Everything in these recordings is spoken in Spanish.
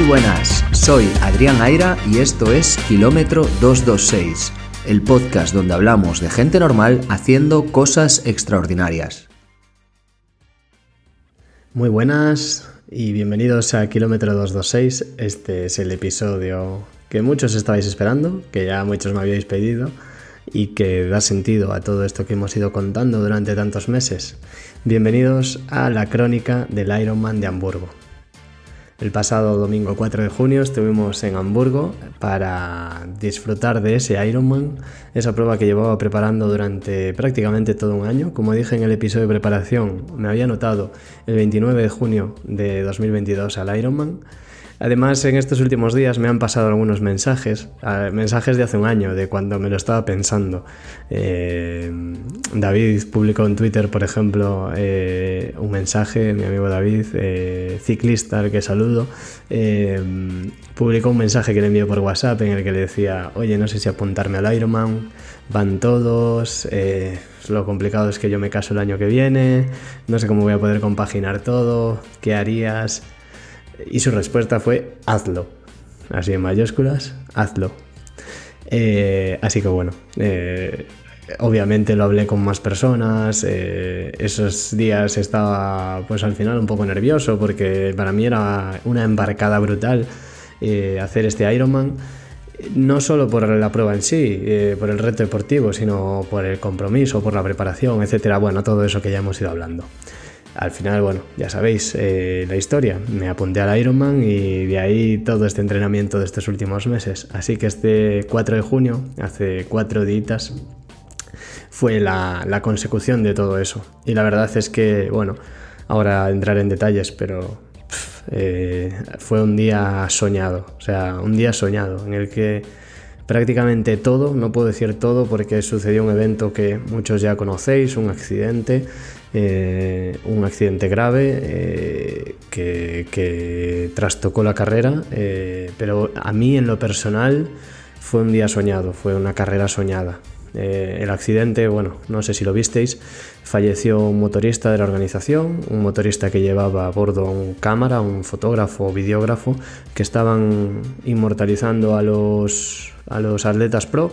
Muy buenas, soy Adrián Aira y esto es Kilómetro 226, el podcast donde hablamos de gente normal haciendo cosas extraordinarias. Muy buenas y bienvenidos a Kilómetro 226. Este es el episodio que muchos estabais esperando, que ya muchos me habíais pedido y que da sentido a todo esto que hemos ido contando durante tantos meses. Bienvenidos a la crónica del Ironman de Hamburgo. El pasado domingo 4 de junio estuvimos en Hamburgo para disfrutar de ese Ironman, esa prueba que llevaba preparando durante prácticamente todo un año. Como dije en el episodio de preparación, me había anotado el 29 de junio de 2022 al Ironman Además, en estos últimos días me han pasado algunos mensajes, mensajes de hace un año, de cuando me lo estaba pensando. Eh, David publicó en Twitter, por ejemplo, eh, un mensaje, mi amigo David, eh, ciclista al que saludo, publicó un mensaje que le envió por WhatsApp en el que le decía, oye, no sé si apuntarme al Ironman, van todos, lo complicado es que yo me caso el año que viene, no sé cómo voy a poder compaginar todo, ¿qué harías? Y su respuesta fue, hazlo. Así en mayúsculas, hazlo. Eh, así que bueno, eh, obviamente lo hablé con más personas. Eh, esos días estaba pues al final un poco nervioso porque para mí era una embarcada brutal hacer este Ironman. No solo por la prueba en sí, por el reto deportivo, sino por el compromiso, por la preparación, etcétera. Bueno, todo eso que ya hemos ido hablando. Al final, bueno, ya sabéis eh, la historia. Me apunté al Ironman y de ahí todo este entrenamiento de estos últimos meses. Así que este 4 de junio, hace cuatro días, fue la, consecución de todo eso. Y la verdad es que, bueno, ahora entraré en detalles, pero eh, fue un día soñado. O sea, un día soñado en el que prácticamente todo, no puedo decir todo porque sucedió un evento que muchos ya conocéis, un accidente eh, un accidente grave eh, que, trastocó la carrera, eh, pero a mí en lo personal fue un día soñado, fue una carrera soñada. el accidente, bueno, no sé si lo visteis, falleció un motorista de la organización, un motorista que llevaba a bordo un cámara, un fotógrafo o videógrafo, que estaban inmortalizando a los, a los atletas pro,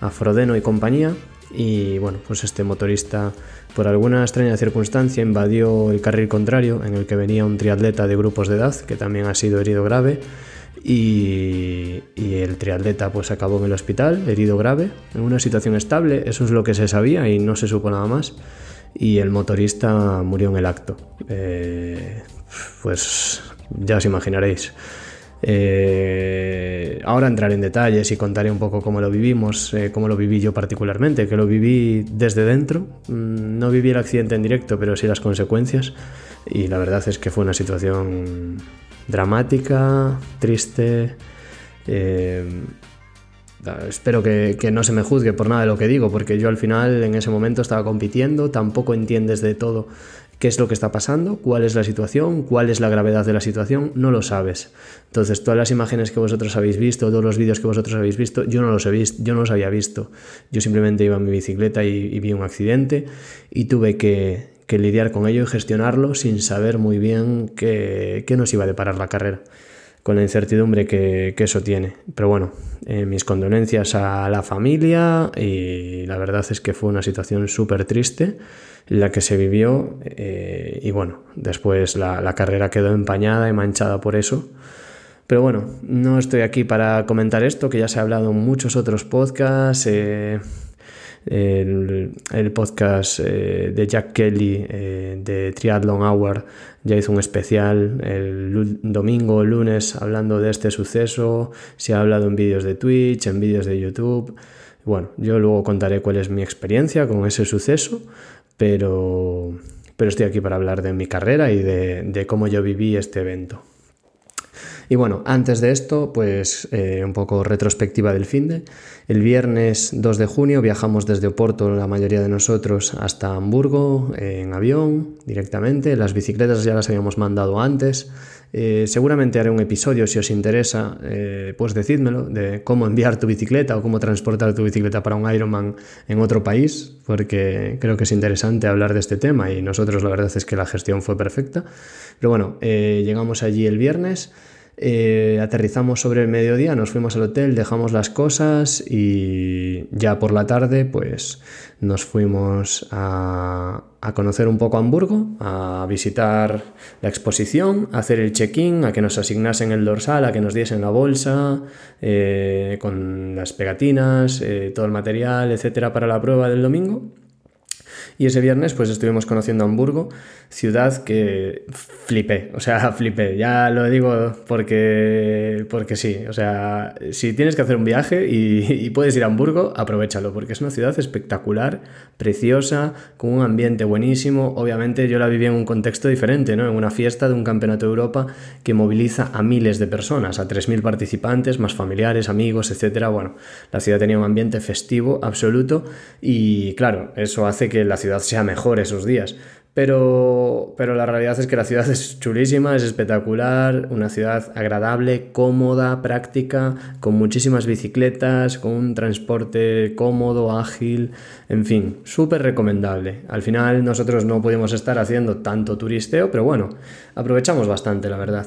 a Frodeno y compañía, y bueno, pues este motorista por alguna extraña circunstancia invadió el carril contrario en el que venía un triatleta de grupos de edad que también ha sido herido grave y, el triatleta pues acabó en el hospital herido grave en una situación estable, eso es lo que se sabía y no se supo nada más y el motorista murió en el acto. Eh, pues ya os imaginaréis. Eh, ahora entraré en detalles y contaré un poco cómo lo vivimos, eh, cómo lo viví yo particularmente, que lo viví desde dentro. Mm, no viví el accidente en directo, pero sí las consecuencias. Y la verdad es que fue una situación dramática, triste. Eh, espero que, que, no se me juzgue por nada de lo que digo, porque yo al final en ese momento estaba compitiendo, tampoco entiendes de todo qué es lo que está pasando, cuál es la situación, cuál es la gravedad de la situación, no lo sabes. Entonces, todas las imágenes que vosotros habéis visto, todos los vídeos que vosotros habéis visto, yo no los he visto, yo no los había visto. Yo simplemente iba en mi bicicleta y, vi un accidente y tuve que, lidiar con ello y gestionarlo sin saber muy bien qué, nos iba a deparar la carrera con la incertidumbre que, eso tiene. Pero bueno, eh, mis condolencias a la familia y la verdad es que fue una situación súper triste la que se vivió eh, y bueno, después la, carrera quedó empañada y manchada por eso. Pero bueno, no estoy aquí para comentar esto, que ya se ha hablado en muchos otros podcasts. Eh, el, podcast eh, de Jack Kelly de Triathlon Hour ya hizo un especial el domingo o lunes hablando de este suceso. Se ha hablado en vídeos de Twitch, en vídeos de YouTube. Bueno, yo luego contaré cuál es mi experiencia con ese suceso, pero, pero estoy aquí para hablar de mi carrera y de, cómo yo viví este evento. Y bueno, antes de esto, pues eh, un poco retrospectiva del fin de. El viernes 2 de junio viajamos desde Oporto, la mayoría de nosotros, hasta Hamburgo en avión directamente. Las bicicletas ya las habíamos mandado antes. Eh, seguramente haré un episodio, si os interesa, eh, pues decídmelo, de cómo enviar tu bicicleta o cómo transportar tu bicicleta para un Ironman en otro país, porque creo que es interesante hablar de este tema y nosotros la verdad es que la gestión fue perfecta. Pero bueno, llegamos allí el viernes. Eh, aterrizamos sobre el mediodía, nos fuimos al hotel, dejamos las cosas y ya por la tarde pues nos fuimos a, conocer un poco Hamburgo, a visitar la exposición, a hacer el check-in, a que nos asignasen el dorsal, a que nos diesen la bolsa eh, con las pegatinas, eh, todo el material, etcétera, para la prueba del domingo. Y ese viernes pues estuvimos conociendo Hamburgo, ciudad que flipé, o sea, flipé, ya lo digo porque, porque sí, o sea, si tienes que hacer un viaje y, puedes ir a Hamburgo, aprovechalo, porque es una ciudad espectacular, preciosa, con un ambiente buenísimo, obviamente yo la viví en un contexto diferente, ¿no? En una fiesta de un campeonato de Europa que moviliza a miles de personas, a 3.000 participantes, más familiares, amigos, etcétera, bueno, la ciudad tenía un ambiente festivo absoluto y claro, eso hace que la ciudad sea mejor esos días. Pero, pero la realidad es que la ciudad es chulísima, es espectacular, una ciudad agradable, cómoda, práctica, con muchísimas bicicletas, con un transporte cómodo, ágil, en fin, súper recomendable. Al final nosotros no pudimos estar haciendo tanto turisteo, pero bueno, aprovechamos bastante, la verdad.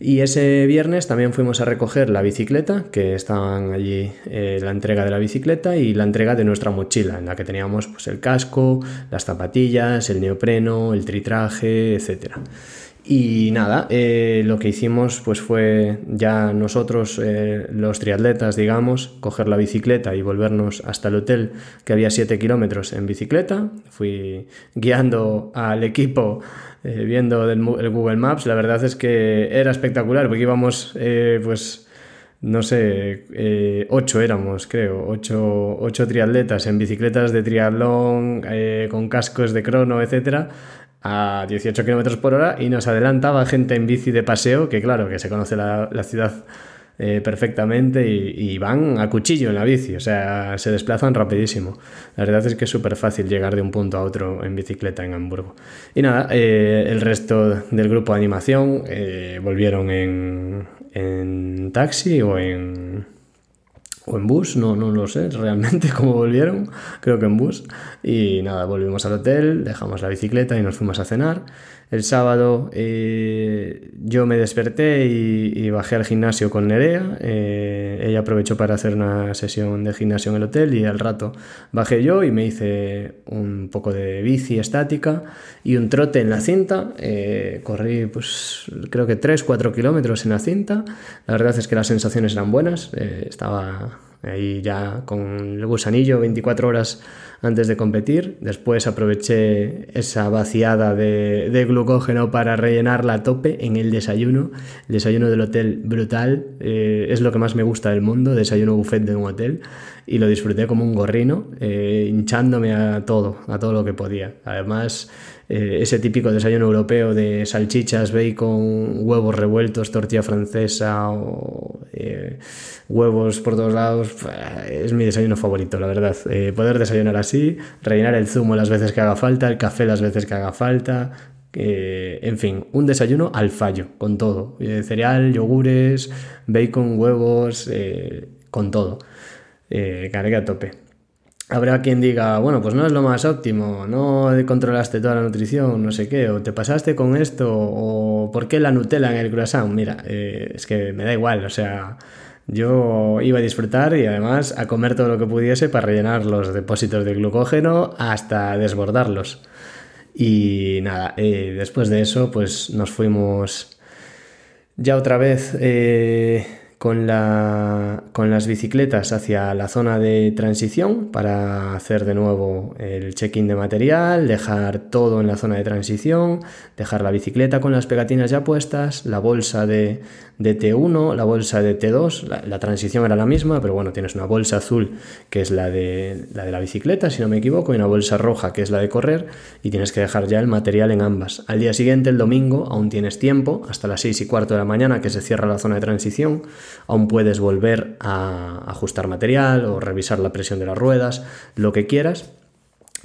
Y ese viernes también fuimos a recoger la bicicleta, que estaban allí eh, la entrega de la bicicleta y la entrega de nuestra mochila, en la que teníamos pues, el casco, las zapatillas, el neopreno, el tritraje, etc. Y nada, eh, lo que hicimos pues fue ya nosotros, eh, los triatletas, digamos, coger la bicicleta y volvernos hasta el hotel, que había 7 kilómetros en bicicleta. Fui guiando al equipo eh, viendo el, Google Maps, la verdad es que era espectacular, porque íbamos, eh, pues, no sé, eh, ocho éramos, creo, ocho, ocho, triatletas en bicicletas de triatlón, con cascos de crono, etcétera, a 18 kilómetros por hora y nos adelantaba gente en bici de paseo, que claro, que se conoce la, la ciudad eh, perfectamente y, van a cuchillo en la bici, o sea, se desplazan rapidísimo. La verdad es que es súper fácil llegar de un punto a otro en bicicleta en Hamburgo. Y nada, eh, el resto del grupo de animación eh, volvieron en, en taxi o en, o en bus, no, no lo sé realmente cómo volvieron, creo que en bus. Y nada, volvimos al hotel, dejamos la bicicleta y nos fuimos a cenar. El sábado eh, yo me desperté y, bajé al gimnasio con Nerea. Eh, ella aprovechó para hacer una sesión de gimnasio en el hotel y al rato bajé yo y me hice un poco de bici estática y un trote en la cinta. Eh, corrí pues creo que 3-4 kilómetros en la cinta. La verdad es que las sensaciones eran buenas. estaba ahí ya con el gusanillo 24 horas antes de competir. Después aproveché esa vaciada de, glucógeno para rellenarla a tope en el desayuno. El desayuno del hotel brutal, eh, es lo que más me gusta del mundo, desayuno buffet de un hotel. Y lo disfruté como un gorrino, eh, hinchándome a todo, a todo lo que podía. Además, eh, ese típico desayuno europeo de salchichas, bacon, huevos revueltos, tortilla francesa o eh, huevos por todos lados, es mi desayuno favorito, la verdad. Eh, poder desayunar así, rellenar el zumo las veces que haga falta, el café las veces que haga falta, en fin, un desayuno al fallo, con todo. cereal, yogures, bacon, huevos, con todo. carga a tope. Habrá quien diga, bueno, pues no es lo más óptimo, no controlaste toda la nutrición, no sé qué, o te pasaste con esto, o por qué la Nutella en el croissant. Mira, eh, es que me da igual, o sea, yo iba a disfrutar y además a comer todo lo que pudiese para rellenar los depósitos de glucógeno hasta desbordarlos. Y nada, eh, después de eso, pues nos fuimos ya otra vez. Eh, con, la, con las bicicletas hacia la zona de transición para hacer de nuevo el check-in de material, dejar todo en la zona de transición, dejar la bicicleta con las pegatinas ya puestas, la bolsa de, de T1, la bolsa de T2, la, transición era la misma, pero bueno, tienes una bolsa azul que es la de, la de la bicicleta, si no me equivoco, y una bolsa roja que es la de correr, y tienes que dejar ya el material en ambas. Al día siguiente, el domingo, aún tienes tiempo, hasta las 6 y cuarto de la mañana que se cierra la zona de transición, aún puedes volver a ajustar material o revisar la presión de las ruedas, lo que quieras,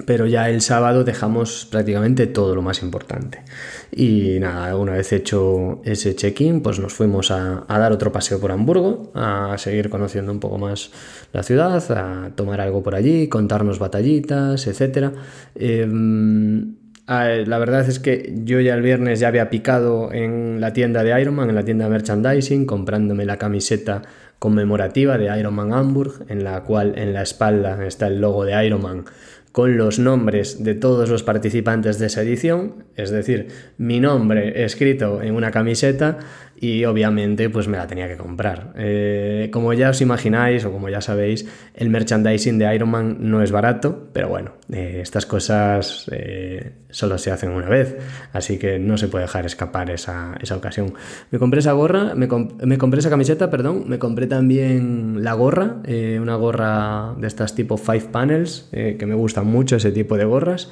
pero ya el sábado dejamos prácticamente todo lo más importante. Y nada, una vez hecho ese check-in, pues nos fuimos a, dar otro paseo por Hamburgo, a seguir conociendo un poco más la ciudad, a tomar algo por allí, contarnos batallitas, etc. Em, la verdad es que yo ya el viernes ya había picado en la tienda de Ironman, en la tienda de merchandising, comprándome la camiseta conmemorativa de Ironman Hamburg, en la cual en la espalda está el logo de Ironman con los nombres de todos los participantes de esa edición, es decir, mi nombre escrito en una camiseta y obviamente pues me la tenía que comprar. Eh, como ya os imagináis o como ya sabéis, el merchandising de Iron Man no es barato, pero bueno, eh, estas cosas eh, solo se hacen una vez, así que no se puede dejar escapar esa, ocasión. Me compré esa gorra, me, me, compré esa camiseta, perdón, me compré también la gorra, una gorra de estas tipo Five Panels, que me gustan mucho ese tipo de gorras,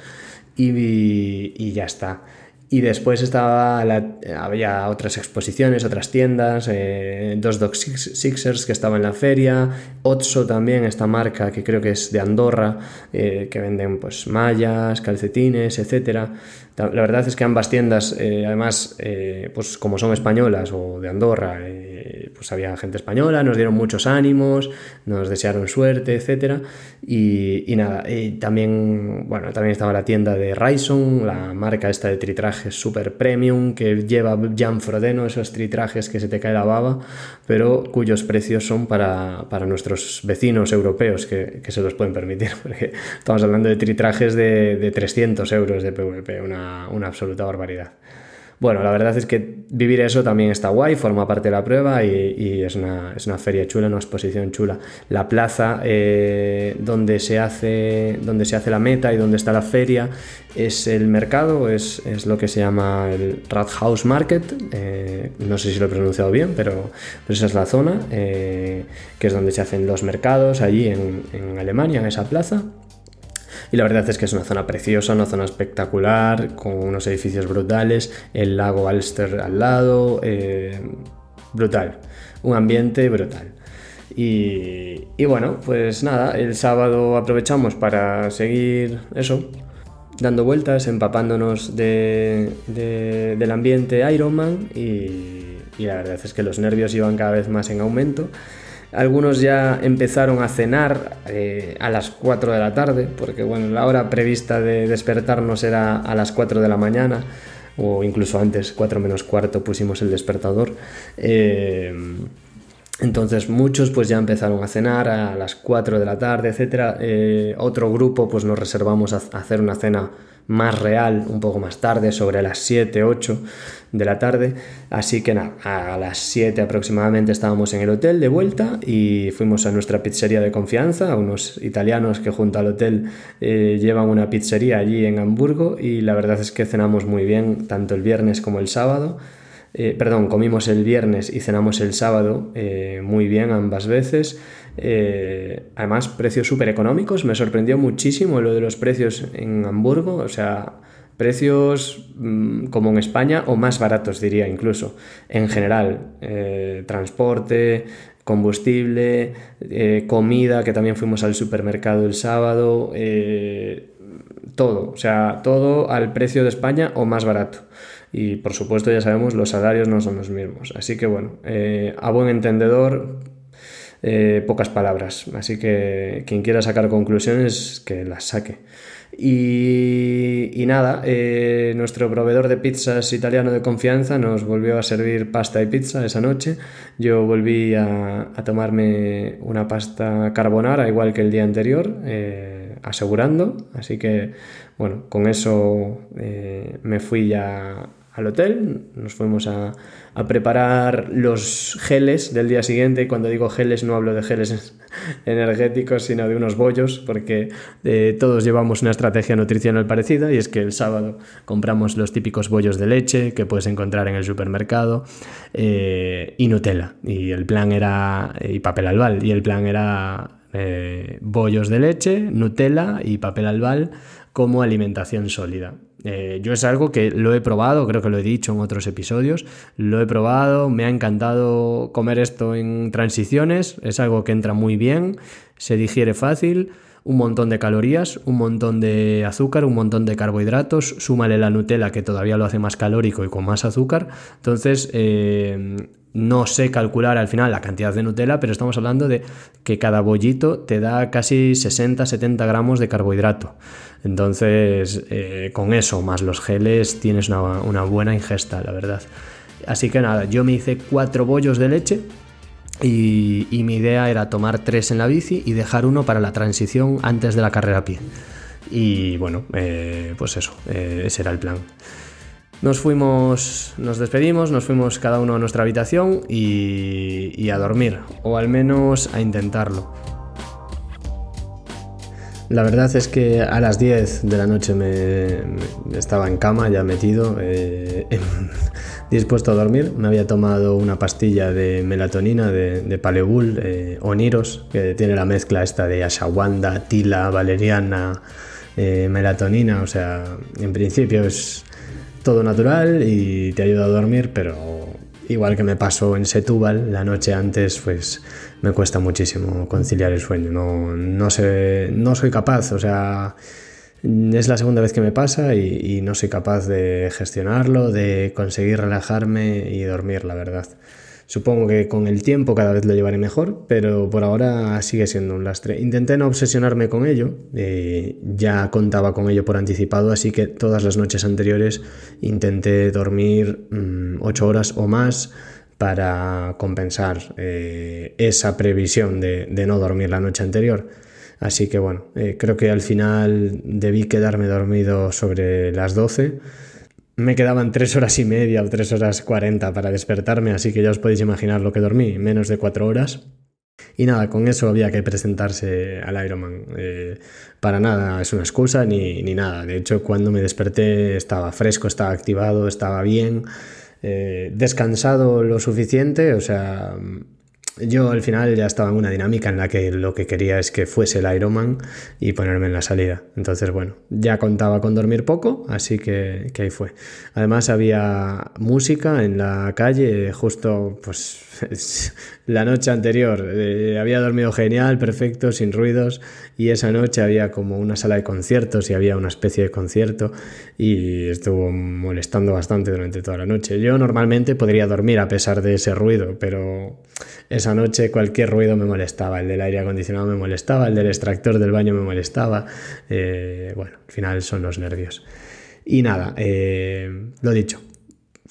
y, y ya está. Y después estaba había otras exposiciones, otras tiendas, eh, dos Dog Sixers que estaba en la feria, Otso también, esta marca que creo que es de Andorra, eh, que venden pues mallas, calcetines, etcétera. La verdad es que ambas tiendas, eh, además, pues como son españolas o de Andorra, pues había gente española, nos dieron muchos ánimos, nos desearon suerte, etc. Y, nada, y también, bueno, también estaba la tienda de Ryson, la marca esta de tritrajes super premium que lleva Jan Frodeno, esos tritrajes que se te cae la baba, pero cuyos precios son para, nuestros vecinos europeos que, se los pueden permitir, porque estamos hablando de tritrajes de, de 300 euros de PVP, una una, absoluta barbaridad. Bueno, la verdad es que vivir eso también está guay, forma parte de la prueba y, es, una, feria chula, una exposición chula. La plaza eh, donde, se hace, donde se hace la meta y donde está la feria es el mercado, es, lo que se llama el Rathaus Market, eh, no sé si lo he pronunciado bien, pero, esa es la zona, eh, que es donde se hacen los mercados, allí en, en Alemania, en esa plaza. Y la verdad es que es una zona preciosa, una zona espectacular, con unos edificios brutales, el lago Alster al lado, eh, brutal, un ambiente brutal. Y, bueno, pues nada, el sábado aprovechamos para seguir eso, dando vueltas, empapándonos de, del ambiente Ironman y, y la verdad es que los nervios iban cada vez más en aumento. Algunos ya empezaron a cenar eh, a las 4 de la tarde, porque bueno, la hora prevista de despertarnos era a las 4 de la mañana, o incluso antes, 4 menos cuarto, pusimos el despertador. Eh, entonces muchos pues ya empezaron a cenar a las 4 de la tarde, etc. Eh, otro grupo pues nos reservamos a hacer una cena más real un poco más tarde, sobre las 7, 8 de la tarde. Así que nada, a las 7 aproximadamente estábamos en el hotel de vuelta y fuimos a nuestra pizzería de confianza, a unos italianos que junto al hotel eh, llevan una pizzería allí en Hamburgo y la verdad es que cenamos muy bien tanto el viernes como el sábado. Eh, perdón, comimos el viernes y cenamos el sábado eh, muy bien ambas veces. Eh, además, precios súper económicos. Me sorprendió muchísimo lo de los precios en Hamburgo. O sea, precios mm, como en España o más baratos, diría incluso. En general, transporte, combustible, comida, que también fuimos al supermercado el sábado. todo, o sea, todo al precio de España o más barato y por supuesto ya sabemos los salarios no son los mismos. Así que bueno, eh, a buen entendedor, eh, pocas palabras. Así que quien quiera sacar conclusiones, que las saque. Y, nada, eh, nuestro proveedor de pizzas italiano de confianza nos volvió a servir pasta y pizza esa noche. Yo volví a, tomarme una pasta carbonara igual que el día anterior, asegurando. Así que bueno, con eso me fui ya al hotel, nos fuimos a, preparar los geles del día siguiente. Cuando digo geles no hablo de geles energéticos, sino de unos bollos, porque eh, todos llevamos una estrategia nutricional parecida y es que el sábado compramos los típicos bollos de leche que puedes encontrar en el supermercado eh, y Nutella. Y el plan era, y papel albal, y el plan era eh, bollos de leche, Nutella y papel albal como alimentación sólida. Eh, yo es algo que lo he probado, creo que lo he dicho en otros episodios, lo he probado, me ha encantado comer esto en transiciones, es algo que entra muy bien, se digiere fácil, un montón de calorías, un montón de azúcar, un montón de carbohidratos, súmale la Nutella que todavía lo hace más calórico y con más azúcar. Entonces, eh, no sé calcular al final la cantidad de Nutella, pero estamos hablando de que cada bollito te da casi 60-70 gramos de carbohidrato. Entonces, eh, con eso, más los geles, tienes una, buena ingesta, la verdad. Así que nada, yo me hice cuatro bollos de leche y, mi idea era tomar tres en la bici y dejar uno para la transición antes de la carrera a pie. Y bueno, eh, pues eso, eh, ese era el plan. Nos fuimos, nos despedimos, nos fuimos cada uno a nuestra habitación y, a dormir, o al menos a intentarlo. La verdad es que a las 10 de la noche me, estaba en cama ya metido, eh, dispuesto a dormir. Me había tomado una pastilla de melatonina de, de Palebull, eh, Oniros, que tiene la mezcla esta de ashawanda, tila, valeriana, eh, melatonina. O sea, en principio es todo natural y te ayuda a dormir, pero igual que me pasó en Setúbal la noche antes, pues me cuesta muchísimo conciliar el sueño. No, no, sé, no soy capaz, o sea, es la segunda vez que me pasa y, no soy capaz de gestionarlo, de conseguir relajarme y dormir, la verdad. Supongo que con el tiempo cada vez lo llevaré mejor, pero por ahora sigue siendo un lastre. Intenté no obsesionarme con ello, eh, ya contaba con ello por anticipado, así que todas las noches anteriores intenté dormir mm, ocho horas o más para compensar eh, esa previsión de, no dormir la noche anterior. Así que bueno, eh, creo que al final debí quedarme dormido sobre las 12. Me quedaban 3 horas y media o 3 horas 40 para despertarme, así que ya os podéis imaginar lo que dormí, menos de 4 horas. Y nada, con eso había que presentarse al Ironman. Eh, para nada es una excusa ni, ni nada. De hecho, cuando me desperté estaba fresco, estaba activado, estaba bien. Eh, descansado lo suficiente, o sea, yo al final ya estaba en una dinámica en la que lo que quería es que fuese el Ironman y ponerme en la salida. Entonces, bueno, ya contaba con dormir poco, así que, que ahí fue. Además había música en la calle, justo pues la noche anterior. Eh, había dormido genial, perfecto, sin ruidos y esa noche había como una sala de conciertos y había una especie de concierto y estuvo molestando bastante durante toda la noche. Yo normalmente podría dormir a pesar de ese ruido, pero esa noche cualquier ruido me molestaba. El del aire acondicionado me molestaba, el del extractor del baño me molestaba. Eh, bueno, al final son los nervios. Y nada, eh, lo dicho,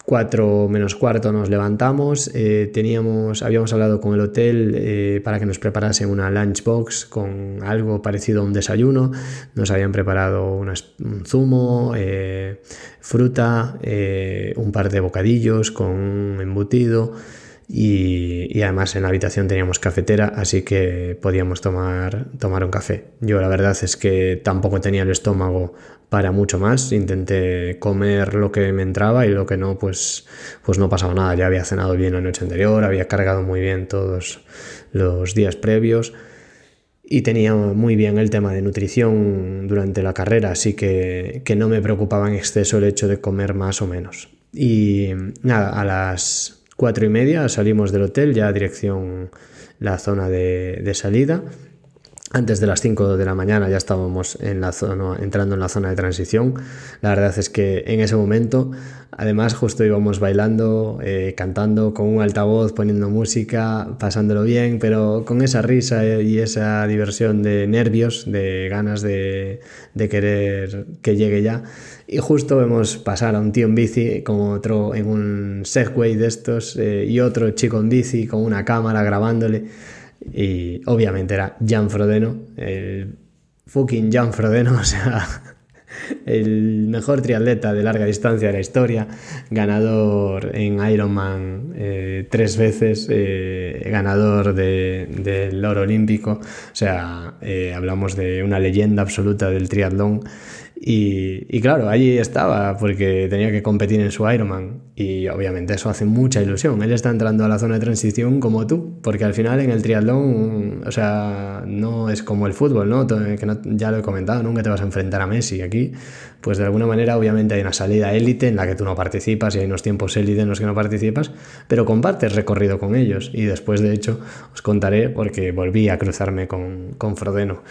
4 menos cuarto nos levantamos, eh, teníamos, habíamos hablado con el hotel para que nos preparasen una lunchbox con algo parecido a un desayuno, nos habían preparado un zumo, fruta, un par de bocadillos con un embutido y, además en la habitación teníamos cafetera, así que podíamos tomar, tomar un café. Yo la verdad es que tampoco tenía el estómago para mucho más, intenté comer lo que me entraba y lo que no, pues, pues no pasaba nada. Ya había cenado bien la noche anterior, había cargado muy bien todos los días previos y tenía muy bien el tema de nutrición durante la carrera, así que, que no me preocupaba en exceso el hecho de comer más o menos. Y nada, a las Cuatro y media salimos del hotel, ya dirección la zona de, de salida. Antes de las 5 de la mañana ya estábamos en la zona, entrando en la zona de transición. La verdad es que en ese momento, además, justo íbamos bailando, eh, cantando con un altavoz, poniendo música, pasándolo bien, pero con esa risa y esa diversión de nervios, de ganas de, de querer que llegue ya. Y justo vemos pasar a un tío en bici con otro en un Segway de estos eh, y otro chico en bici con una cámara grabándole. Y obviamente era Jan Frodeno, el fucking Jan Frodeno, o sea, el mejor triatleta de larga distancia de la historia, ganador en Ironman eh, tres veces, eh, ganador del oro olímpico, o sea, hablamos de una leyenda absoluta del triatlón y, claro, allí estaba porque tenía que competir en su Ironman y obviamente eso hace mucha ilusión. Él está entrando a la zona de transición como tú, porque al final en el triatlón, o sea, no es como el fútbol, ¿no? Que ya lo he comentado, nunca te vas a enfrentar a Messi. Aquí, pues de alguna manera, obviamente hay una salida élite en la que tú no participas y hay unos tiempos élite en los que no participas, pero compartes recorrido con ellos. Y después, de hecho, os contaré porque volví a cruzarme con, con Frodeno.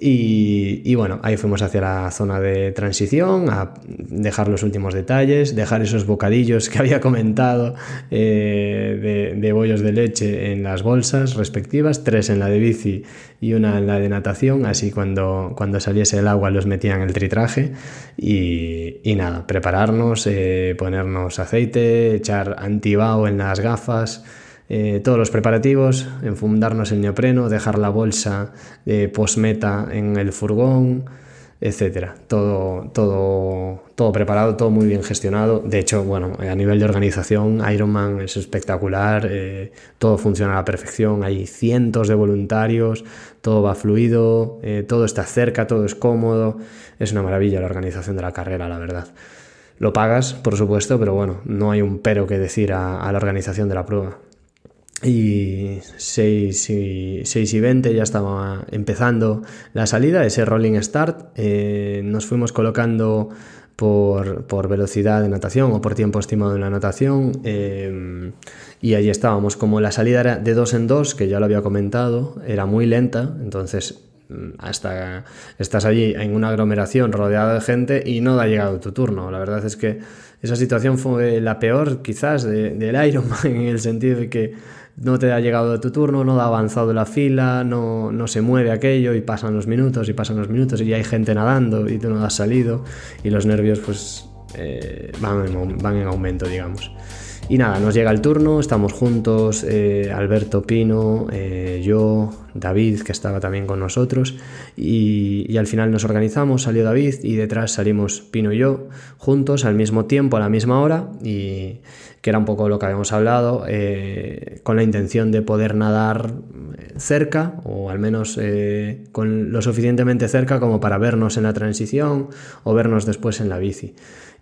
Y, bueno, ahí fuimos hacia la zona de transición, a dejar los últimos detalles, dejar esos bocadillos que había comentado eh, de, bollos de leche en las bolsas respectivas, tres en la de bici y una en la de natación, así cuando, cuando saliese el agua los metían en el tritraje y, nada, prepararnos, eh, ponernos aceite, echar antibao en las gafas. Eh, todos los preparativos, enfundarnos el neopreno, dejar la bolsa de postmeta en el furgón, etcétera. Todo, todo, todo preparado, todo muy bien gestionado. De hecho, bueno, a nivel de organización, Ironman es espectacular, eh, todo funciona a la perfección, hay cientos de voluntarios, todo va fluido, eh, todo está cerca, todo es cómodo. Es una maravilla la organización de la carrera, la verdad. Lo pagas, por supuesto, pero bueno, no hay un pero que decir a la organización de la prueba y 6 y, 6 y 20 ya estaba empezando la salida, ese rolling start. Eh, nos fuimos colocando por, por, velocidad de natación o por tiempo estimado en la natación eh, y allí estábamos. Como la salida era de dos en dos, que ya lo había comentado, era muy lenta, entonces mm, hasta estás allí en una aglomeración rodeado de gente y no ha llegado tu turno. La verdad es que esa situación fue la peor quizás del Ironman en el sentido de que no te ha llegado tu turno, no ha avanzado la fila, no, no, se mueve aquello y pasan los minutos y pasan los minutos y ya hay gente nadando y tú no has salido y los nervios pues eh, van, en, van, en, aumento, digamos. Y nada, nos llega el turno, estamos juntos, eh, Alberto Pino, eh, yo, David, que estaba también con nosotros, y, al final nos organizamos, salió David y detrás salimos Pino y yo, juntos, al mismo tiempo, a la misma hora, y, que era un poco lo que habíamos hablado, eh, con la intención de poder nadar cerca, o al menos con lo suficientemente cerca como para vernos en la transición o vernos después en la bici.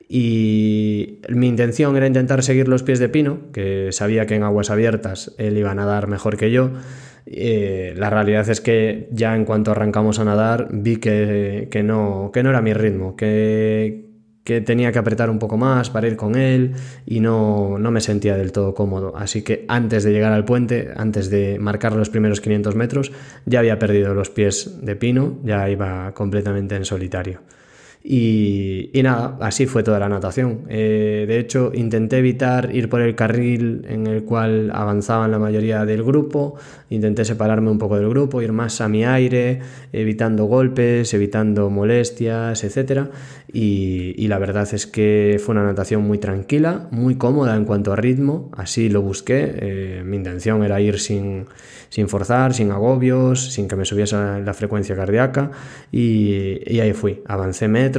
Y mi intención era intentar seguir los pies de Pino, que sabía que en aguas abiertas él iba a nadar mejor que yo. la realidad es que ya en cuanto arrancamos a nadar vi que, que, no, que no era mi ritmo, que, que tenía que apretar un poco más para ir con él y no, no, me sentía del todo cómodo. Así que antes de llegar al puente, antes de marcar los primeros 500 metros, ya había perdido los pies de pino, ya iba completamente en solitario. Y, nada, así fue toda la natación. Eh, de hecho, intenté evitar ir por el carril en el cual avanzaban la mayoría del grupo, intenté separarme un poco del grupo, ir más a mi aire, evitando golpes, evitando molestias, etc. Y, la verdad es que fue una natación muy tranquila, muy cómoda en cuanto a ritmo, así lo busqué. Eh, mi intención era ir sin, sin forzar, sin agobios, sin que me subiese la frecuencia cardíaca y, y ahí fui, avancé metros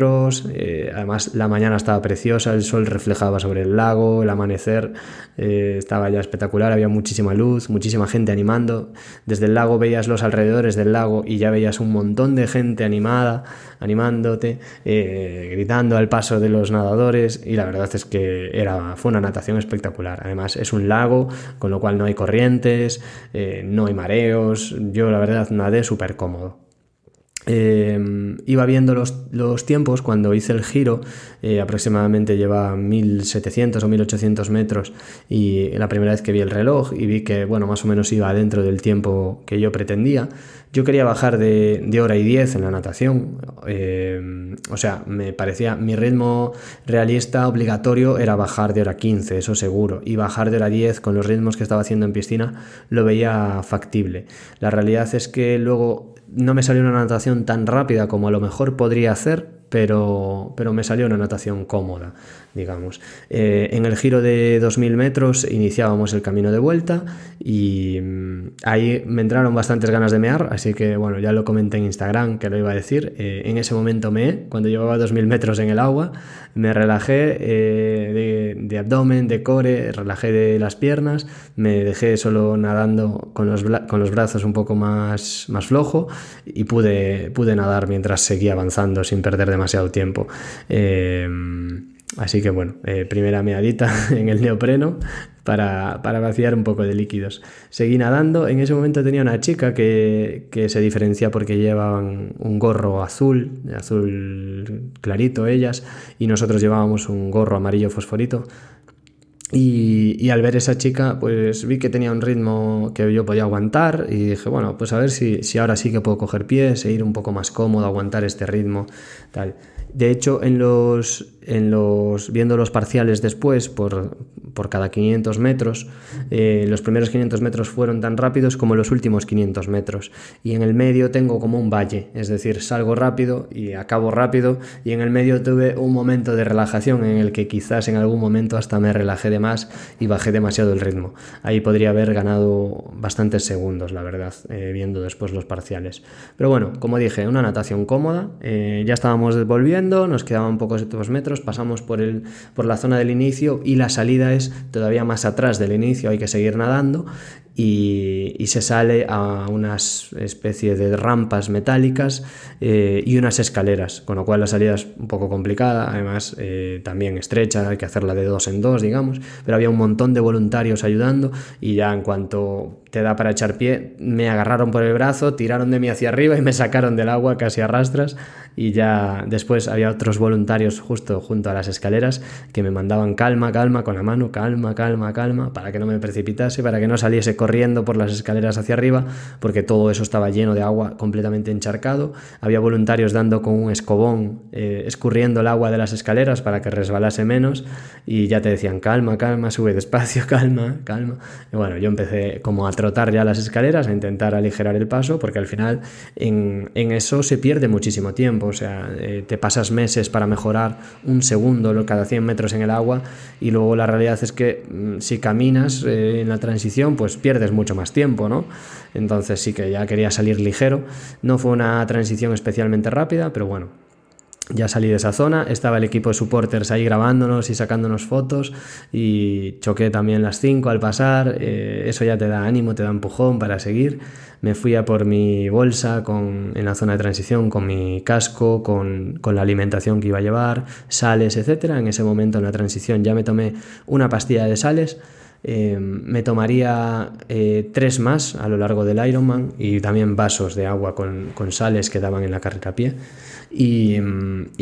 eh, además la mañana estaba preciosa, el sol reflejaba sobre el lago, el amanecer eh, estaba ya espectacular, había muchísima luz, muchísima gente animando. Desde el lago veías los alrededores del lago y ya veías un montón de gente animada, animándote, eh, gritando al paso de los nadadores y la verdad es que era, fue una natación espectacular. Además es un lago, con lo cual no hay corrientes, no hay mareos, yo la verdad nadé súper cómodo. Em, iba viendo los, tiempos cuando hice el giro, eh, aproximadamente lleva 1700 o 1800 metros y la primera vez que vi el reloj y vi que bueno, más o menos iba dentro del tiempo que yo pretendía. Yo quería bajar de, hora y 10 en la natación, em, o sea, me parecía mi ritmo realista obligatorio era bajar de hora 15, eso seguro, y bajar de hora 10 con los ritmos que estaba haciendo en piscina lo veía factible. La realidad es que luego no me salió una natación tan rápida como a lo mejor podría hacer, pero, pero me salió una natación cómoda, digamos. Eh, en el giro de 2.000 metros iniciábamos el camino de vuelta y mm, ahí me entraron bastantes ganas de mear, así que bueno, ya lo comenté en Instagram que lo iba a decir. Eh, en ese momento meé, cuando llevaba 2.000 metros en el agua, me relajé eh, de, abdomen, de core, relajé de las piernas, me dejé solo nadando con los, con los brazos un poco más, más flojo y pude, pude nadar mientras seguía avanzando sin perder demasiado tiempo. Así que bueno, eh, primera meadita en el neopreno para, para, vaciar un poco de líquidos. Seguí nadando, en ese momento tenía una chica que, que se diferencia porque llevaban un gorro azul, azul clarito ellas, y nosotros llevábamos un gorro amarillo fosforito Y, al ver esa chica, pues vi que tenía un ritmo que yo podía aguantar y dije, bueno, pues a ver si, si ahora sí que puedo coger pies e ir un poco más cómodo, aguantar este ritmo, tal. De hecho, en los, viendo los parciales después por, por cada 500 metros, eh, los primeros 500 metros fueron tan rápidos como los últimos 500 metros. Y en el medio tengo como un valle, es decir, salgo rápido y acabo rápido. Y en el medio tuve un momento de relajación en el que quizás en algún momento hasta me relajé de más y bajé demasiado el ritmo. Ahí podría haber ganado bastantes segundos, la verdad, eh, viendo después los parciales. Pero bueno, como dije, una natación cómoda. Eh, ya estábamos volviendo, nos quedaban pocos metros pasamos por, el, por la zona del inicio y la salida es todavía más atrás del inicio, hay que seguir nadando y, se sale a unas especie de rampas metálicas eh, y unas escaleras, con lo cual la salida es un poco complicada, además eh, también estrecha, hay que hacerla de dos en dos, digamos, pero había un montón de voluntarios ayudando y ya en cuanto te da para echar pie, me agarraron por el brazo, tiraron de mí hacia arriba y me sacaron del agua casi a rastras y ya después había otros voluntarios justo junto a las escaleras que me mandaban calma, calma con la mano, calma, calma, calma, para que no me precipitase, para que no saliese corriendo por las escaleras hacia arriba, porque todo eso estaba lleno de agua completamente encharcado. Había voluntarios dando con un escobón, eh, escurriendo el agua de las escaleras para que resbalase menos y ya te decían calma, calma, sube despacio, calma, calma. Y bueno, yo empecé como a trotar ya las escaleras, a intentar aligerar el paso, porque al final en, en eso se pierde muchísimo tiempo, o sea, eh, te pasas meses para mejorar un segundo cada 100 metros en el agua y luego la realidad es que mm, si caminas eh, en la transición, pues pierdes mucho más tiempo, ¿no? Entonces sí que ya quería salir ligero. No fue una transición especialmente rápida, pero bueno, ya salí de esa zona, estaba el equipo de supporters ahí grabándonos y sacándonos fotos y choqué también las 5 al pasar, eh, eso ya te da ánimo, te da empujón para seguir. Me fui a por mi bolsa con, en la zona de transición con mi casco, con, con la alimentación que iba a llevar, sales, etc. En ese momento en la transición ya me tomé una pastilla de sales eh, me tomaría eh, tres más a lo largo del Ironman y también vasos de agua con, con sales que daban en la carrera a pie. Y,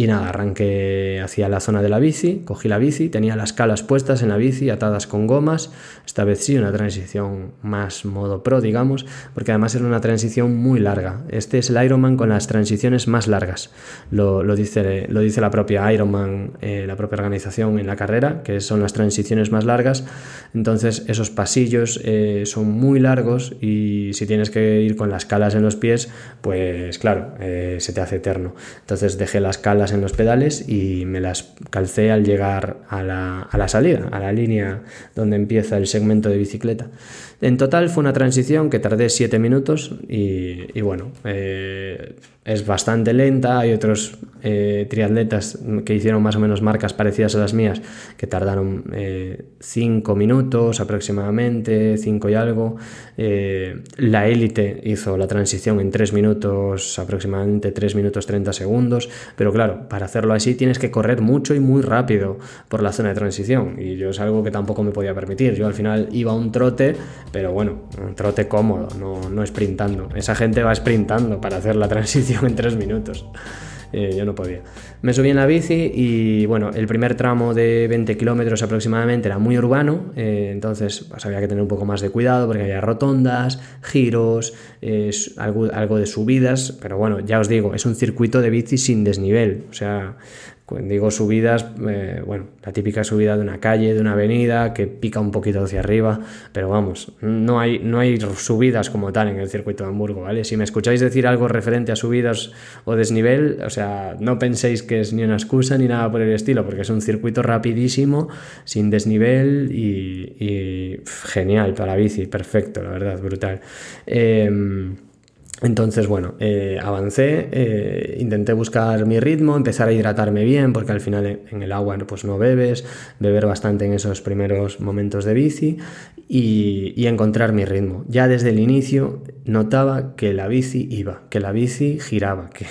nada, arranqué hacia la zona de la bici, cogí la bici, tenía las calas puestas en la bici, atadas con gomas, esta vez sí, una transición más modo pro, digamos, porque además era una transición muy larga. Este es el Ironman con las transiciones más largas, lo, lo dice, lo dice la propia Ironman, eh, la propia organización en la carrera, que son las transiciones más largas, entonces esos pasillos eh, son muy largos y si tienes que ir con las calas en los pies, pues claro, eh, se te hace eterno. Entonces dejé las calas en los pedales y me las calcé al llegar a la, a la salida, a la línea donde empieza el segmento de bicicleta. En total fue una transición que tardé 7 minutos y, bueno, eh, es bastante lenta. Hay otros eh, triatletas que hicieron más o menos marcas parecidas a las mías que tardaron 5 eh, minutos aproximadamente, 5 y algo. la élite hizo la transición en 3 minutos, aproximadamente 3 minutos 30 segundos. Pero claro, para hacerlo así tienes que correr mucho y muy rápido por la zona de transición. Y yo es algo que tampoco me podía permitir. Yo al final iba a un trote pero bueno, trote cómodo, no, no sprintando. Esa gente va sprintando para hacer la transición en tres minutos. Eh, yo no podía. Me subí en la bici y bueno, el primer tramo de 20 kilómetros aproximadamente era muy urbano, eh, entonces pues, había que tener un poco más de cuidado porque había rotondas, giros, algo, algo de subidas, pero bueno, ya os digo, es un circuito de bici sin desnivel, o sea, digo subidas, eh, bueno, la típica subida de una calle, de una avenida, que pica un poquito hacia arriba, pero vamos, no hay, no hay subidas como tal en el circuito de Hamburgo, ¿vale? Si me escucháis decir algo referente a subidas o desnivel, o sea, no penséis que es ni una excusa ni nada por el estilo, porque es un circuito rapidísimo, sin desnivel y, genial para bici, perfecto, la verdad, brutal. Em, entonces, bueno, eh, avancé, eh, intenté buscar mi ritmo, empezar a hidratarme bien, porque al final en el agua pues no bebes, beber bastante en esos primeros momentos de bici y, encontrar mi ritmo. Ya desde el inicio notaba que la bici iba, que la bici giraba, que,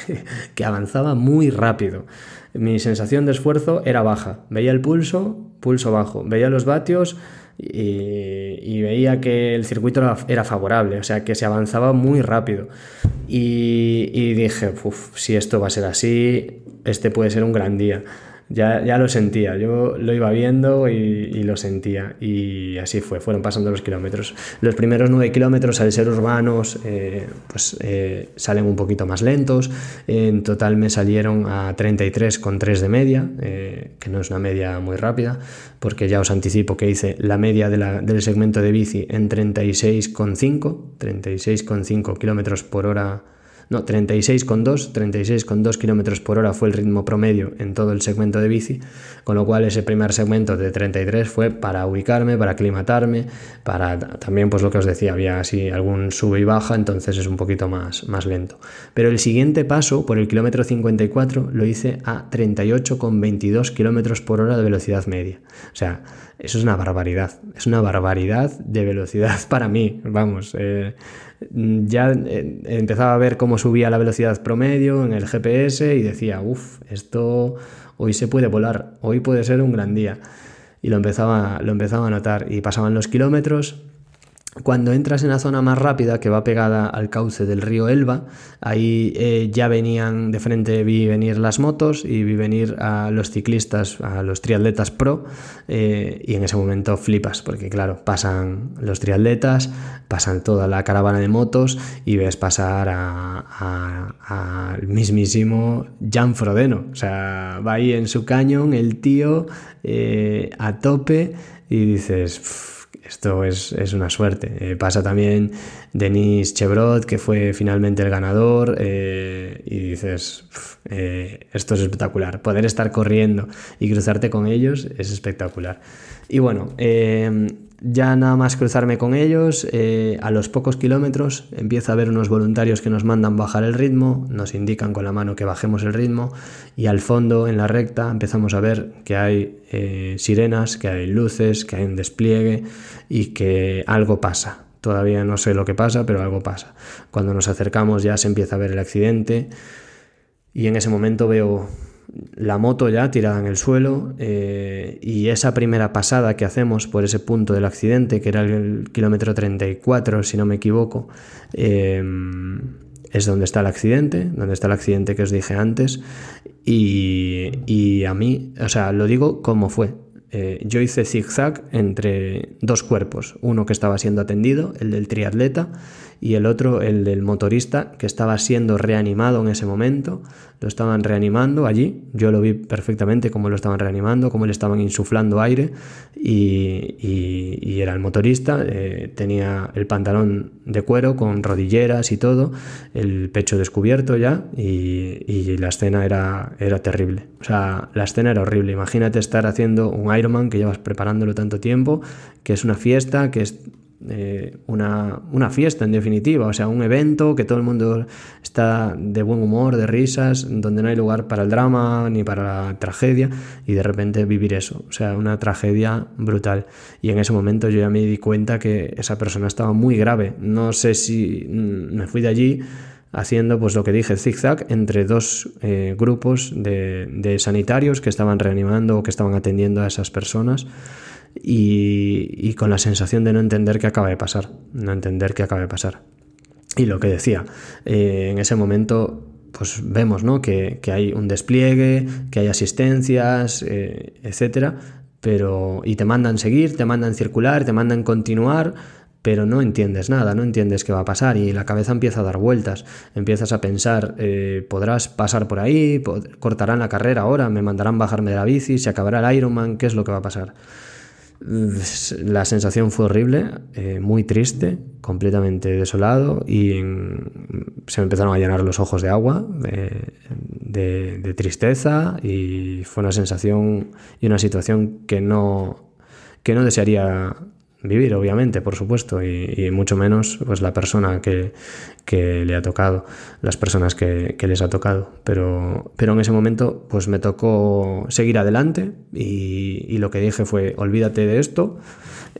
que avanzaba muy rápido. Mi sensación de esfuerzo era baja, veía el pulso, pulso bajo, veía los vatios y, veía que el circuito era, favorable, o sea que se avanzaba muy rápido. Y, dije, si esto va a ser así, este puede ser un gran día. Ya, ya lo sentía, yo lo iba viendo y, lo sentía. Y así fue, fueron pasando los kilómetros. Los primeros nueve kilómetros al ser urbanos eh, pues eh, salen un poquito más lentos, en total me salieron a 33,3 de media, eh, que no es una media muy rápida, porque ya os anticipo que hice la media del segmento de bici en 36,5, 36,5 kilómetros por hora no, 36,2, 36,2 km por hora fue el ritmo promedio en todo el segmento de bici, con lo cual ese primer segmento de 33 fue para ubicarme, para aclimatarme, para también pues lo que os decía, había así algún sube y baja, entonces es un poquito más, más lento. Pero el siguiente paso, por el kilómetro 54, lo hice a 38,22 km por hora de velocidad media. O sea, eso es una barbaridad, es una barbaridad de velocidad para mí, vamos. Eh, ya eh, empezaba a ver cómo subía la velocidad promedio en el GPS y decía, uff, esto hoy se puede volar, hoy puede ser un gran día. Y lo empezaba, lo empezaba a notar y pasaban los kilómetros cuando entras en la zona más rápida, que va pegada al cauce del río Elba, ahí eh, ya venían de frente, vi venir las motos y vi venir a los ciclistas, a los triatletas pro, eh, y en ese momento flipas, porque claro, pasan los triatletas, pasan toda la caravana de motos y ves pasar al mismísimo Jan Frodeno, o sea, va ahí en su cañón el tío eh, a tope y dices esto es, una suerte. Eh, pasa también Denis Chevrot, que fue finalmente el ganador, eh, y dices, eh, esto es espectacular. Poder estar corriendo y cruzarte con ellos es espectacular. Y bueno, ya nada más cruzarme con ellos, eh, a los pocos kilómetros empieza a haber unos voluntarios que nos mandan bajar el ritmo, nos indican con la mano que bajemos el ritmo y al fondo, en la recta, empezamos a ver que hay eh, sirenas, que hay luces, que hay un despliegue y que algo pasa. Todavía no sé lo que pasa, pero algo pasa. Cuando nos acercamos ya se empieza a ver el accidente y en ese momento veo la moto ya tirada en el suelo eh, y esa primera pasada que hacemos por ese punto del accidente, que era el kilómetro 34, si no me equivoco, em, es donde está el accidente, donde está el accidente que os dije antes, y, y a mí, o sea, lo digo como fue. Eh, yo hice zigzag entre dos cuerpos, uno que estaba siendo atendido, el del triatleta, y el otro, el del motorista, que estaba siendo reanimado en ese momento. Lo estaban reanimando allí. Yo lo vi perfectamente cómo lo estaban reanimando, cómo le estaban insuflando aire. Y, era el motorista. Eh, tenía el pantalón de cuero con rodilleras y todo, el pecho descubierto ya. Y, la escena era, era terrible. O sea, la escena era horrible. Imagínate estar haciendo un Ironman que llevas preparándolo tanto tiempo, que es una fiesta, que es eh, una, una, fiesta en definitiva, o sea, un evento que todo el mundo está de buen humor, de risas, donde no hay lugar para el drama ni para la tragedia y de repente vivir eso, o sea, una tragedia brutal. Y en ese momento yo ya me di cuenta que esa persona estaba muy grave, no sé si mm, me fui de allí haciendo pues lo que dije, zigzag entre dos eh, grupos de, de sanitarios que estaban reanimando o que estaban atendiendo a esas personas y, con la sensación de no entender qué acaba de pasar, no entender qué acaba de pasar. Y lo que decía, eh, en ese momento pues vemos ¿no? que, hay un despliegue, que hay asistencias, eh, etcétera, pero y te mandan seguir, te mandan circular, te mandan continuar, pero no entiendes nada, no entiendes qué va a pasar y la cabeza empieza a dar vueltas, empiezas a pensar, eh, podrás pasar por ahí, cortarán la carrera ahora, me mandarán bajarme de la bici, se acabará el Ironman, ¿qué es lo que va a pasar? La sensación fue horrible, eh, muy triste, completamente desolado y se me empezaron a llenar los ojos de agua, de, tristeza y fue una sensación y una situación que no, que no desearía vivir, obviamente, por supuesto, y, mucho menos pues la persona que, le ha tocado, las personas que, les ha tocado. Pero, pero en ese momento pues me tocó seguir adelante y, lo que dije fue olvídate de esto,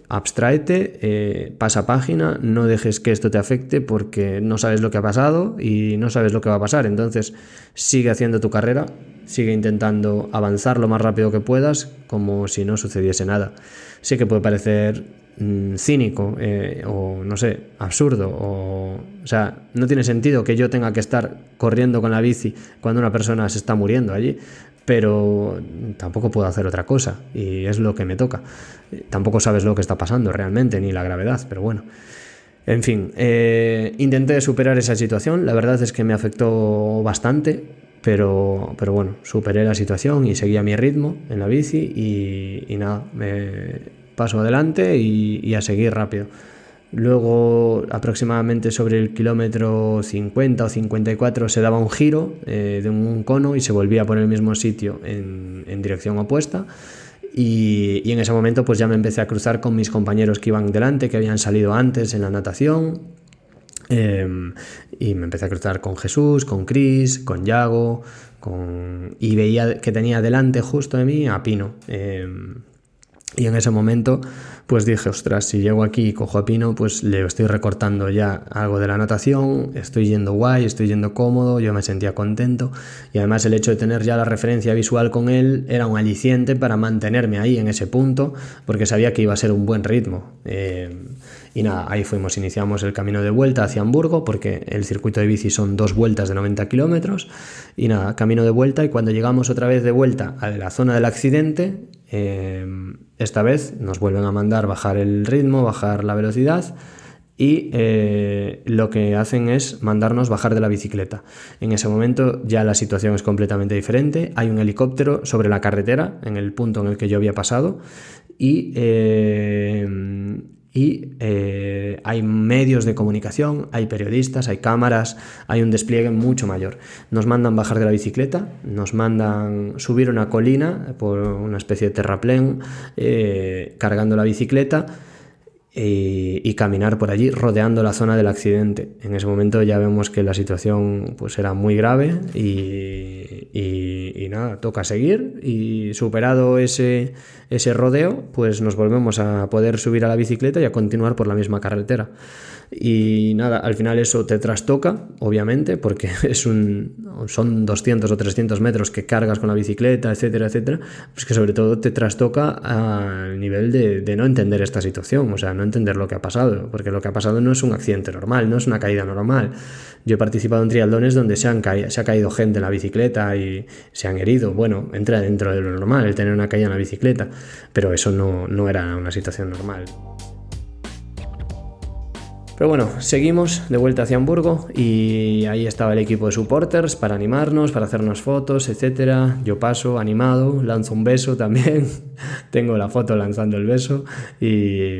abstraete, eh, pasa página, no dejes que esto te afecte porque no sabes lo que ha pasado y no sabes lo que va a pasar. Entonces sigue haciendo tu carrera, sigue intentando avanzar lo más rápido que puedas como si no sucediese nada. Sí que puede parecer Mm, cínico eh, o no sé, absurdo o, o sea, no tiene sentido que yo tenga que estar corriendo con la bici cuando una persona se está muriendo allí, pero tampoco puedo hacer otra cosa y es lo que me toca. Tampoco sabes lo que está pasando realmente, ni la gravedad, pero bueno. En fin, eh, intenté superar esa situación, la verdad es que me afectó bastante, pero, pero bueno, superé la situación y seguía mi ritmo en la bici y, nada, me paso adelante y a seguir rápido. Luego, aproximadamente sobre el kilómetro 50 o 54, se daba un giro eh, de un cono y se volvía por el mismo sitio en, dirección opuesta. Y, en ese momento, pues ya me empecé a cruzar con mis compañeros que iban delante, que habían salido antes en la natación. Em, y me empecé a cruzar con Jesús, con Chris, con Yago, y veía que tenía delante justo de mí a Pino. Em, y en ese momento pues dije, ostras, si llego aquí y cojo a Pino, pues le estoy recortando ya algo de la natación, estoy yendo guay, estoy yendo cómodo, yo me sentía contento y además el hecho de tener ya la referencia visual con él era un aliciente para mantenerme ahí en ese punto, porque sabía que iba a ser un buen ritmo. Eh, y nada, ahí fuimos, iniciamos el camino de vuelta hacia Hamburgo, porque el circuito de bici son dos vueltas de 90 kilómetros, y nada, camino de vuelta y cuando llegamos otra vez de vuelta a la zona del accidente, eh, esta vez nos vuelven a mandar bajar el ritmo, bajar la velocidad y eh, lo que hacen es mandarnos bajar de la bicicleta. En ese momento ya la situación es completamente diferente. Hay un helicóptero sobre la carretera, en el punto en el que yo había pasado, y eh, y eh, hay medios de comunicación, hay periodistas, hay cámaras, hay un despliegue mucho mayor. Nos mandan bajar de la bicicleta, nos mandan subir una colina por una especie de terraplén eh, cargando la bicicleta y, caminar por allí rodeando la zona del accidente. En ese momento ya vemos que la situación pues era muy grave y, y, nada, toca seguir y superado ese, ese rodeo pues nos volvemos a poder subir a la bicicleta y a continuar por la misma carretera. Y nada, al final eso te trastoca, obviamente, porque es un, son 200 o 300 metros que cargas con la bicicleta, etcétera, etcétera, pues que sobre todo te trastoca al nivel de, de, no entender esta situación, o sea, no entender lo que ha pasado, porque lo que ha pasado no es un accidente normal, no es una caída normal. Yo he participado en triatlones donde se, han ha caído gente en la bicicleta y se han herido, bueno, entra dentro de lo normal el tener una caída en la bicicleta, pero eso no, no era una situación normal. Pero bueno, seguimos de vuelta hacia Hamburgo y ahí estaba el equipo de supporters para animarnos, para hacernos fotos, etc. Yo paso animado, lanzo un beso también, tengo la foto lanzando el beso y,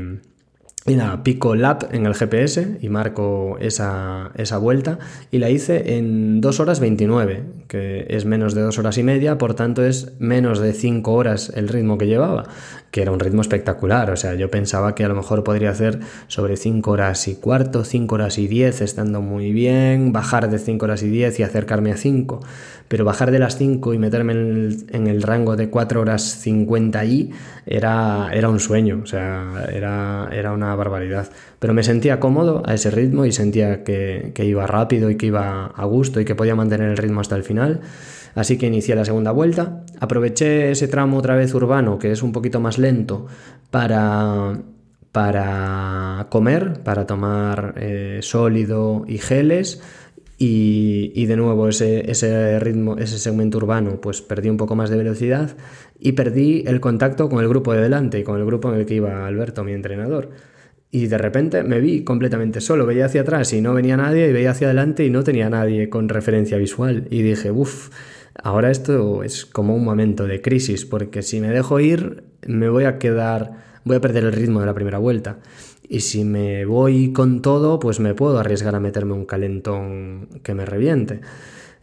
y nada, pico lap en el GPS y marco esa, esa, vuelta y la hice en 2 horas 29, que es menos de 2 horas y media, por tanto es menos de 5 horas el ritmo que llevaba que era un ritmo espectacular. O sea, yo pensaba que a lo mejor podría hacer sobre 5 horas y cuarto, 5 horas y 10, estando muy bien, bajar de 5 horas y 10 y acercarme a 5. Pero bajar de las 5 y meterme en el, rango de 4 horas 50 y era, era un sueño, o sea, era, era una barbaridad. Pero me sentía cómodo a ese ritmo y sentía que, iba rápido y que iba a gusto y que podía mantener el ritmo hasta el final. Así que inicié la segunda vuelta, aproveché ese tramo otra vez urbano, que es un poquito más lento, para, para comer, para tomar eh, sólido y geles. Y, de nuevo ese, ese, ritmo, ese segmento urbano, pues perdí un poco más de velocidad y perdí el contacto con el grupo de delante, con el grupo en el que iba Alberto, mi entrenador. Y de repente me vi completamente solo, veía hacia atrás y no venía nadie, y veía hacia adelante y no tenía nadie con referencia visual. Y dije, uff, Ahora esto es como un momento de crisis, porque si me dejo ir, me voy a quedar, voy a perder el ritmo de la primera vuelta. Y si me voy con todo, pues me puedo arriesgar a meterme un calentón que me reviente.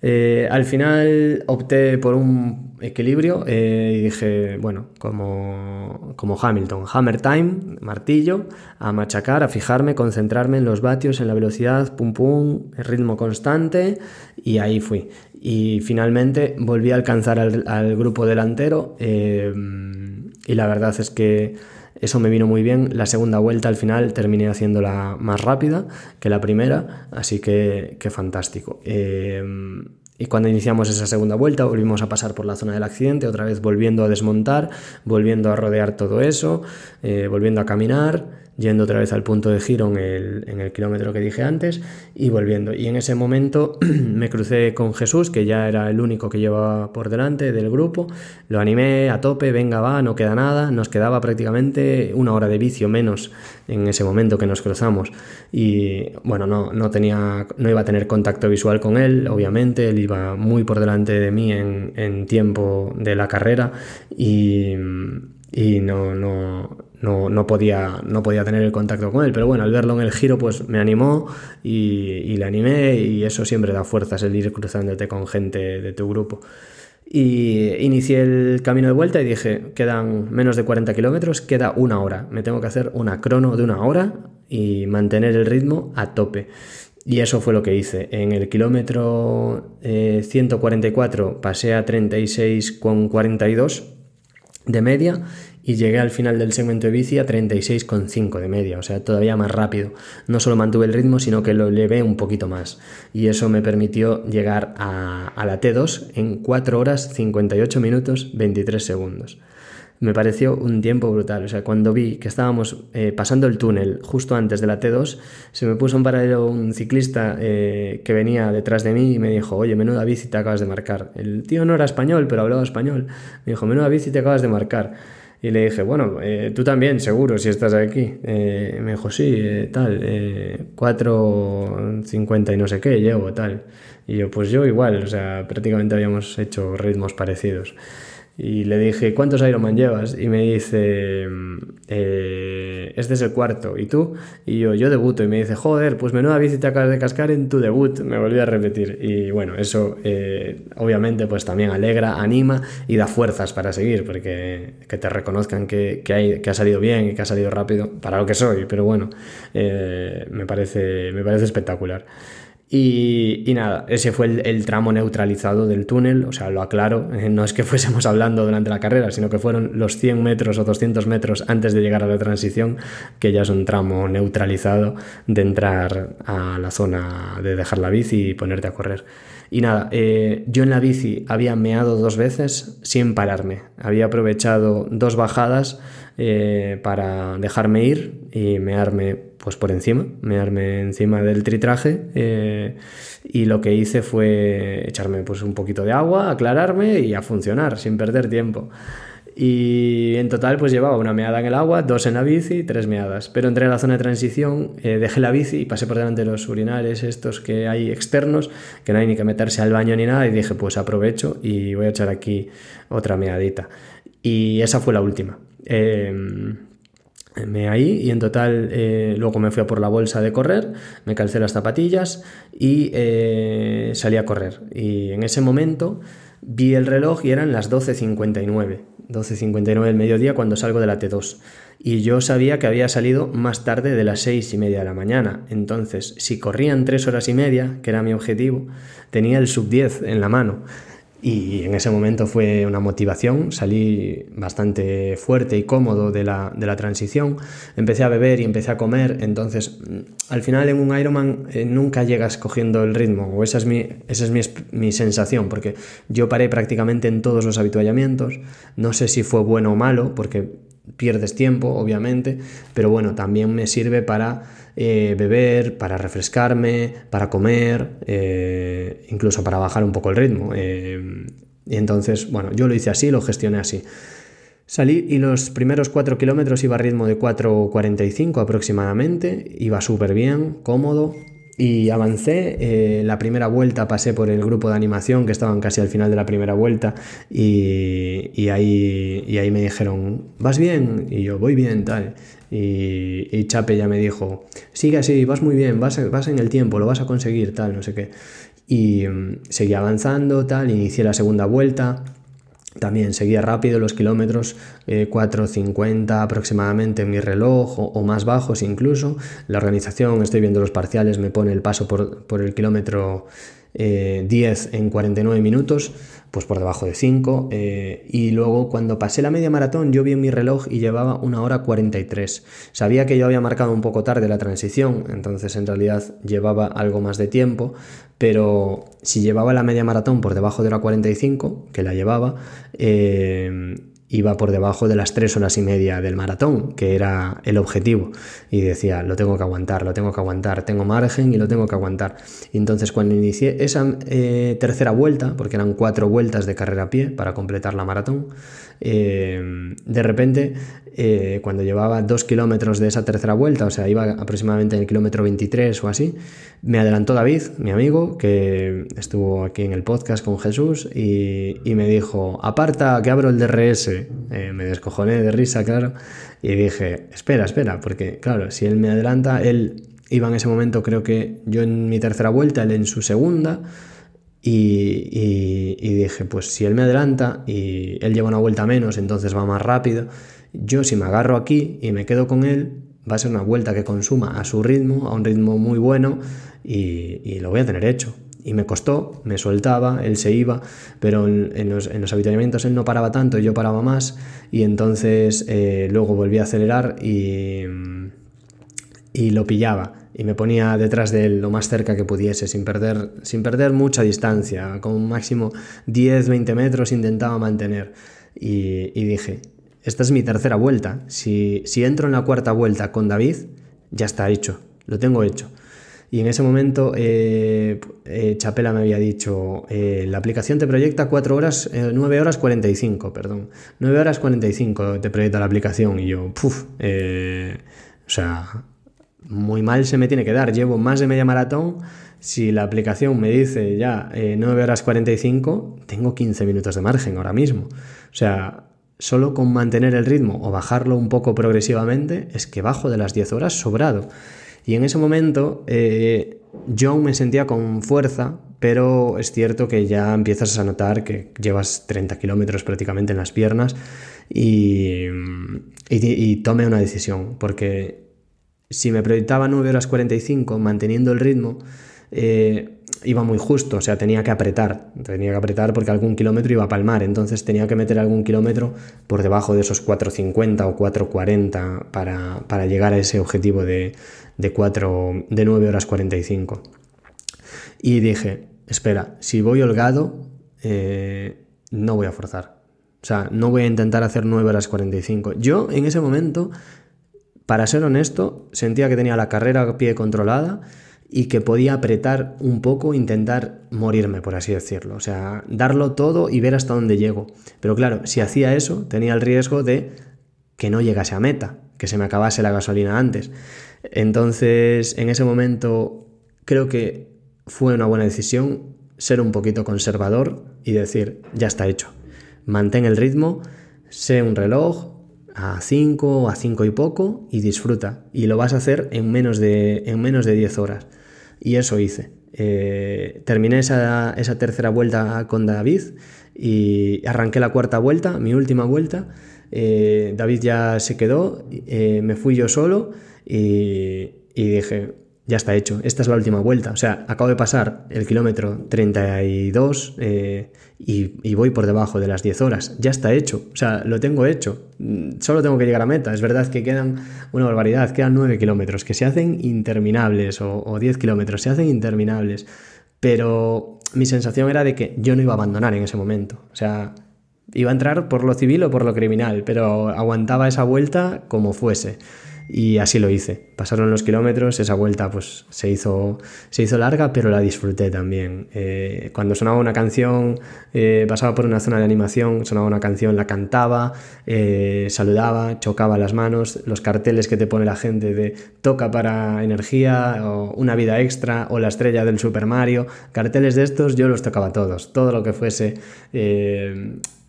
Eh, al final opté por un equilibrio eh, y dije, bueno, como, como Hamilton, hammer time, martillo, a machacar, a fijarme, concentrarme en los vatios, en la velocidad, pum pum, el ritmo constante y ahí fui. Y finalmente volví a alcanzar al, grupo delantero eh, y la verdad es que eso me vino muy bien. La segunda vuelta al final terminé haciéndola más rápida que la primera, así que, fantástico. Eh, y cuando iniciamos esa segunda vuelta volvimos a pasar por la zona del accidente, otra vez volviendo a desmontar, volviendo a rodear todo eso, eh, volviendo a caminar yendo otra vez al punto de giro en el, en el kilómetro que dije antes y volviendo. Y en ese momento me crucé con Jesús, que ya era el único que llevaba por delante del grupo, lo animé a tope, venga va, no queda nada, nos quedaba prácticamente una hora de vicio menos en ese momento que nos cruzamos. Y bueno, no, no, tenía, no iba a tener contacto visual con él, obviamente, él iba muy por delante de mí en, en tiempo de la carrera y, y no, no, no, no, podía, no podía tener el contacto con él, pero bueno, al verlo en el giro pues me animó y, le animé y eso siempre da fuerzas el ir cruzándote con gente de tu grupo. Y inicié el camino de vuelta y dije, quedan menos de 40 kilómetros, queda una hora. Me tengo que hacer una crono de una hora y mantener el ritmo a tope. Y eso fue lo que hice. En el kilómetro 144 eh, pasé a 36,42 de media y llegué al final del segmento de bici a 36,5 de media, o sea, todavía más rápido. No solo mantuve el ritmo, sino que lo levé un poquito más. Y eso me permitió llegar a, la T2 en 4 horas 58 minutos 23 segundos. Me pareció un tiempo brutal. O sea, cuando vi que estábamos eh, pasando el túnel justo antes de la T2, se me puso en paralelo un ciclista eh, que venía detrás de mí y me dijo, oye, menuda bici te acabas de marcar. El tío no era español, pero hablaba español. Me dijo, menuda bici te acabas de marcar. Y le dije, bueno, eh, tú también, seguro, si estás aquí. Eh, me dijo, sí, eh, tal, 4.50 y no sé qué, llevo, tal. Y yo, pues yo igual, o sea, prácticamente habíamos hecho ritmos parecidos. Y le dije, ¿cuántos Ironman llevas? Y me dice, eh, este es el cuarto. ¿Y tú? Y yo, yo debuto. Y me dice, joder, pues menuda bici te acabas de cascar en tu debut. Me volví a repetir. Y bueno, eso eh, obviamente pues también alegra, anima y da fuerzas para seguir, porque que te reconozcan que, que, hay, que ha salido bien y que ha salido rápido, para lo que soy. Pero bueno, eh, me, parece, me parece espectacular. Y, nada, ese fue el, tramo neutralizado del túnel, o sea, lo aclaro, eh, no es que fuésemos hablando durante la carrera, sino que fueron los 100 metros o 200 metros antes de llegar a la transición, que ya es un tramo neutralizado de entrar a la zona de dejar la bici y ponerte a correr. Y nada, eh, yo en la bici había meado dos veces sin pararme, había aprovechado dos bajadas eh, para dejarme ir y mearme pues por encima, mearme encima del tritraje eh, y lo que hice fue echarme pues un poquito de agua, aclararme y a funcionar sin perder tiempo. Y en total pues llevaba una meada en el agua, dos en la bici, tres meadas. Pero entré en la zona de transición, eh, dejé la bici y pasé por delante de los urinales estos que hay externos, que no hay ni que meterse al baño ni nada, y dije pues aprovecho y voy a echar aquí otra meadita. Y esa fue la última. Eh, me ahí y en total eh, luego me fui a por la bolsa de correr, me calcé las zapatillas y eh, salí a correr. Y en ese momento vi el reloj y eran las 12.59, 12.59 del mediodía cuando salgo de la T2. Y yo sabía que había salido más tarde de las 6 y media de la mañana. Entonces, si corrían 3 horas y media, que era mi objetivo, tenía el sub 10 en la mano. Y en ese momento fue una motivación, salí bastante fuerte y cómodo de la, de la transición, empecé a beber y empecé a comer, entonces al final en un Ironman eh, nunca llegas cogiendo el ritmo, o esa es, mi, esa es mi, mi, sensación, porque yo paré prácticamente en todos los habituallamientos, no sé si fue bueno o malo, porque pierdes tiempo, obviamente, pero bueno, también me sirve para eh, beber, para refrescarme, para comer, eh, incluso para bajar un poco el ritmo. Eh, y entonces, bueno, yo lo hice así, lo gestioné así. Salí y los primeros 4 kilómetros iba a ritmo de 4.45 aproximadamente, iba súper bien, cómodo, y avancé. la primera vuelta pasé por el grupo de animación que estaban casi al final de la primera vuelta y, y, ahí, y ahí me dijeron, ¿vas bien? Y yo, voy bien, tal. Y, Chape ya me dijo, sigue así, vas muy bien, vas, vas en el tiempo, lo vas a conseguir, tal, no sé qué. Y mm, seguí avanzando, tal, inicié la segunda vuelta. También seguía rápido los kilómetros, 4.50 eh, aproximadamente en mi reloj o, más bajos incluso. La organización, estoy viendo los parciales, me pone el paso por, por el kilómetro 10 eh, en 49 minutos, pues por debajo de 5. Eh, y luego cuando pasé la media maratón yo vi en mi reloj y llevaba una hora 43. Sabía que yo había marcado un poco tarde la transición, entonces en realidad llevaba algo más de tiempo, pero si llevaba la media maratón por debajo de la 45, que la llevaba, eh, iba por debajo de las tres horas y media del maratón, que era el objetivo. Y decía, lo tengo que aguantar, lo tengo que aguantar, tengo margen y lo tengo que aguantar. Y entonces cuando inicié esa eh, tercera vuelta, porque eran cuatro vueltas de carrera a pie para completar la maratón, eh, de repente, eh, cuando llevaba dos kilómetros de esa tercera vuelta, o sea, iba aproximadamente en el kilómetro 23 o así, me adelantó David, mi amigo, que estuvo aquí en el podcast con Jesús, y, me dijo, aparta, que abro el DRS. Eh, me descojoné de risa, claro, y dije, espera, espera, porque claro, si él me adelanta, él iba en ese momento, creo que yo en mi tercera vuelta, él en su segunda, y, dije, pues si él me adelanta y él lleva una vuelta menos, entonces va más rápido, yo si me agarro aquí y me quedo con él, va a ser una vuelta que consuma a su ritmo, a un ritmo muy bueno, y, lo voy a tener hecho. Y me costó, me soltaba, él se iba, pero en, los, en avituallamientos él no paraba tanto, yo paraba más, y entonces eh, luego volví a acelerar y, y lo pillaba y me ponía detrás de él lo más cerca que pudiese, sin perder, sin perder mucha distancia, con un máximo 10-20 metros intentaba mantener. Y, dije, esta es mi tercera vuelta, si, si entro en la cuarta vuelta con David, ya está hecho, lo tengo hecho. Y en ese momento eh, eh, Chapela me había dicho, eh, la aplicación te proyecta 4 horas, 9 horas 45, perdón. 9 horas 45 te proyecta la aplicación y yo, puff, o sea, muy mal se me tiene que dar. Llevo más de media maratón. Si la aplicación me dice ya 9 horas 45, tengo 15 minutos de margen ahora mismo. O sea, solo con mantener el ritmo o bajarlo un poco progresivamente, es que bajo de las 10 horas sobrado. Y en ese momento eh, yo me sentía con fuerza, pero es cierto que ya empiezas a notar que llevas 30 kilómetros prácticamente en las piernas y, y, y tomé una decisión, porque si me proyectaba 9 horas 45 manteniendo el ritmo, eh, iba muy justo, o sea, tenía que apretar, tenía que apretar porque algún kilómetro iba a palmar, entonces tenía que meter algún kilómetro por debajo de esos 4.50 o 4.40 para, para llegar a ese objetivo de, de, 4, de 9 horas 45. Y dije, espera, si voy holgado, eh, no voy a forzar. O sea, no voy a intentar hacer 9 horas 45. Yo en ese momento para ser honesto, sentía que tenía la carrera a pie controlada y que podía apretar un poco, intentar morirme, por así decirlo. O sea, darlo todo y ver hasta dónde llego. Pero claro, si hacía eso, tenía el riesgo de que no llegase a meta, que se me acabase la gasolina antes. Entonces, en ese momento, creo que fue una buena decisión ser un poquito conservador y decir, ya está hecho. Mantén el ritmo, sé un reloj, a 5, a 5 y poco y disfruta. Y lo vas a hacer en menos de, en menos de 10 horas. Y eso hice. Eh, terminé esa, tercera vuelta con David y arranqué la cuarta vuelta, mi última vuelta. Eh, David ya se quedó, eh, me fui yo solo y, y dije, ya está hecho, esta es la última vuelta. O sea, acabo de pasar el kilómetro 32 eh, y, voy por debajo de las 10 horas. Ya está hecho, o sea, lo tengo hecho. Mm, solo tengo que llegar a meta. Es verdad que quedan una barbaridad, quedan 9 kilómetros que se hacen interminables o, o 10 kilómetros, se hacen interminables. Pero mi sensación era de que yo no iba a abandonar en ese momento. O sea, iba a entrar por lo civil o por lo criminal, pero aguantaba esa vuelta como fuese. Y así lo hice. Pasaron los kilómetros, esa vuelta pues se hizo, se hizo larga, pero la disfruté también. Eh, cuando sonaba una canción, eh, pasaba por una zona de animación, sonaba una canción, la cantaba, eh, saludaba, chocaba las manos, los carteles que te pone la gente de toca para energía, o una vida extra, o la estrella del Super Mario, carteles de estos yo los tocaba todos, todo lo que fuese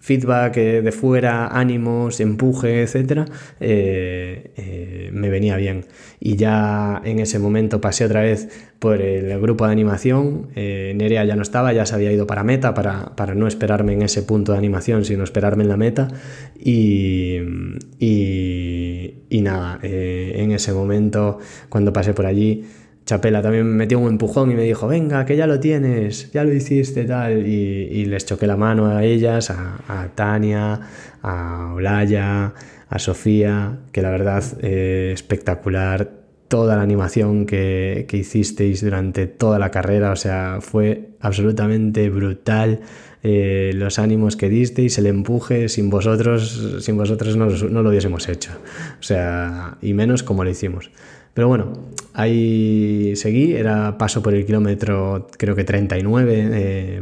feedback eh, de fuera, ánimos, empuje, etc., eh, eh, me venía bien. Y ya en ese momento pasé otra vez por el grupo de animación. Nerea ya no estaba, ya se había ido para meta, para, no esperarme en ese punto de animación, sino esperarme en la meta. Y, y nada, en ese momento, cuando pasé por allí, Chapela también me metió un empujón y me dijo, venga, que ya lo tienes, ya lo hiciste, tal. Y, les choqué la mano a ellas, a, Tania, a Olaya, a Sofía, que la verdad, eh, espectacular toda la animación que, que, hicisteis durante toda la carrera, o sea, fue absolutamente brutal. Eh, los ánimos que disteis, el empuje, sin vosotros, sin vosotros no, no, lo hubiésemos hecho. O sea, y menos como lo hicimos. Pero bueno, ahí seguí, era paso por el kilómetro creo que 39, eh,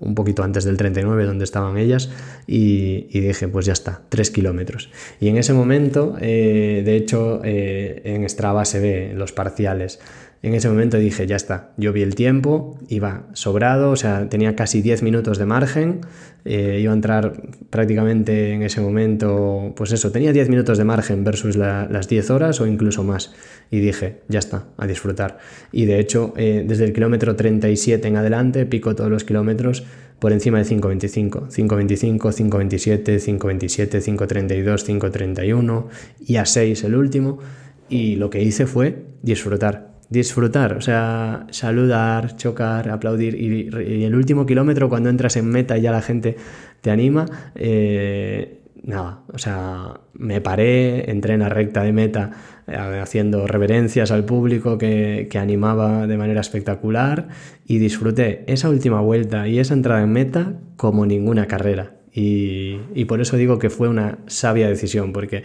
un poquito antes del 39 donde estaban ellas, y, dije, pues ya está, 3 kilómetros. Y en ese momento, eh, de hecho, eh, en Strava se ve los parciales. En ese momento dije, ya está, yo vi el tiempo, iba sobrado, o sea, tenía casi 10 minutos de margen, eh, iba a entrar prácticamente en ese momento, pues eso, tenía 10 minutos de margen versus las 10 horas o incluso más. Y dije, ya está, a disfrutar. Y de hecho, eh, desde el kilómetro 37 en adelante, pico todos los kilómetros por encima de 5.25, 5.25, 5.27, 5.27, 5.32, 5.31 y a 6 el último. Y lo que hice fue disfrutar disfrutar, o sea, saludar, chocar, aplaudir. Y, el último kilómetro, cuando entras en meta y ya la gente te anima, eh, nada, o sea, me paré, entré en la recta de meta eh, haciendo reverencias al público que, animaba de manera espectacular y disfruté esa última vuelta y esa entrada en meta como ninguna carrera. Y, y por eso digo que fue una sabia decisión, porque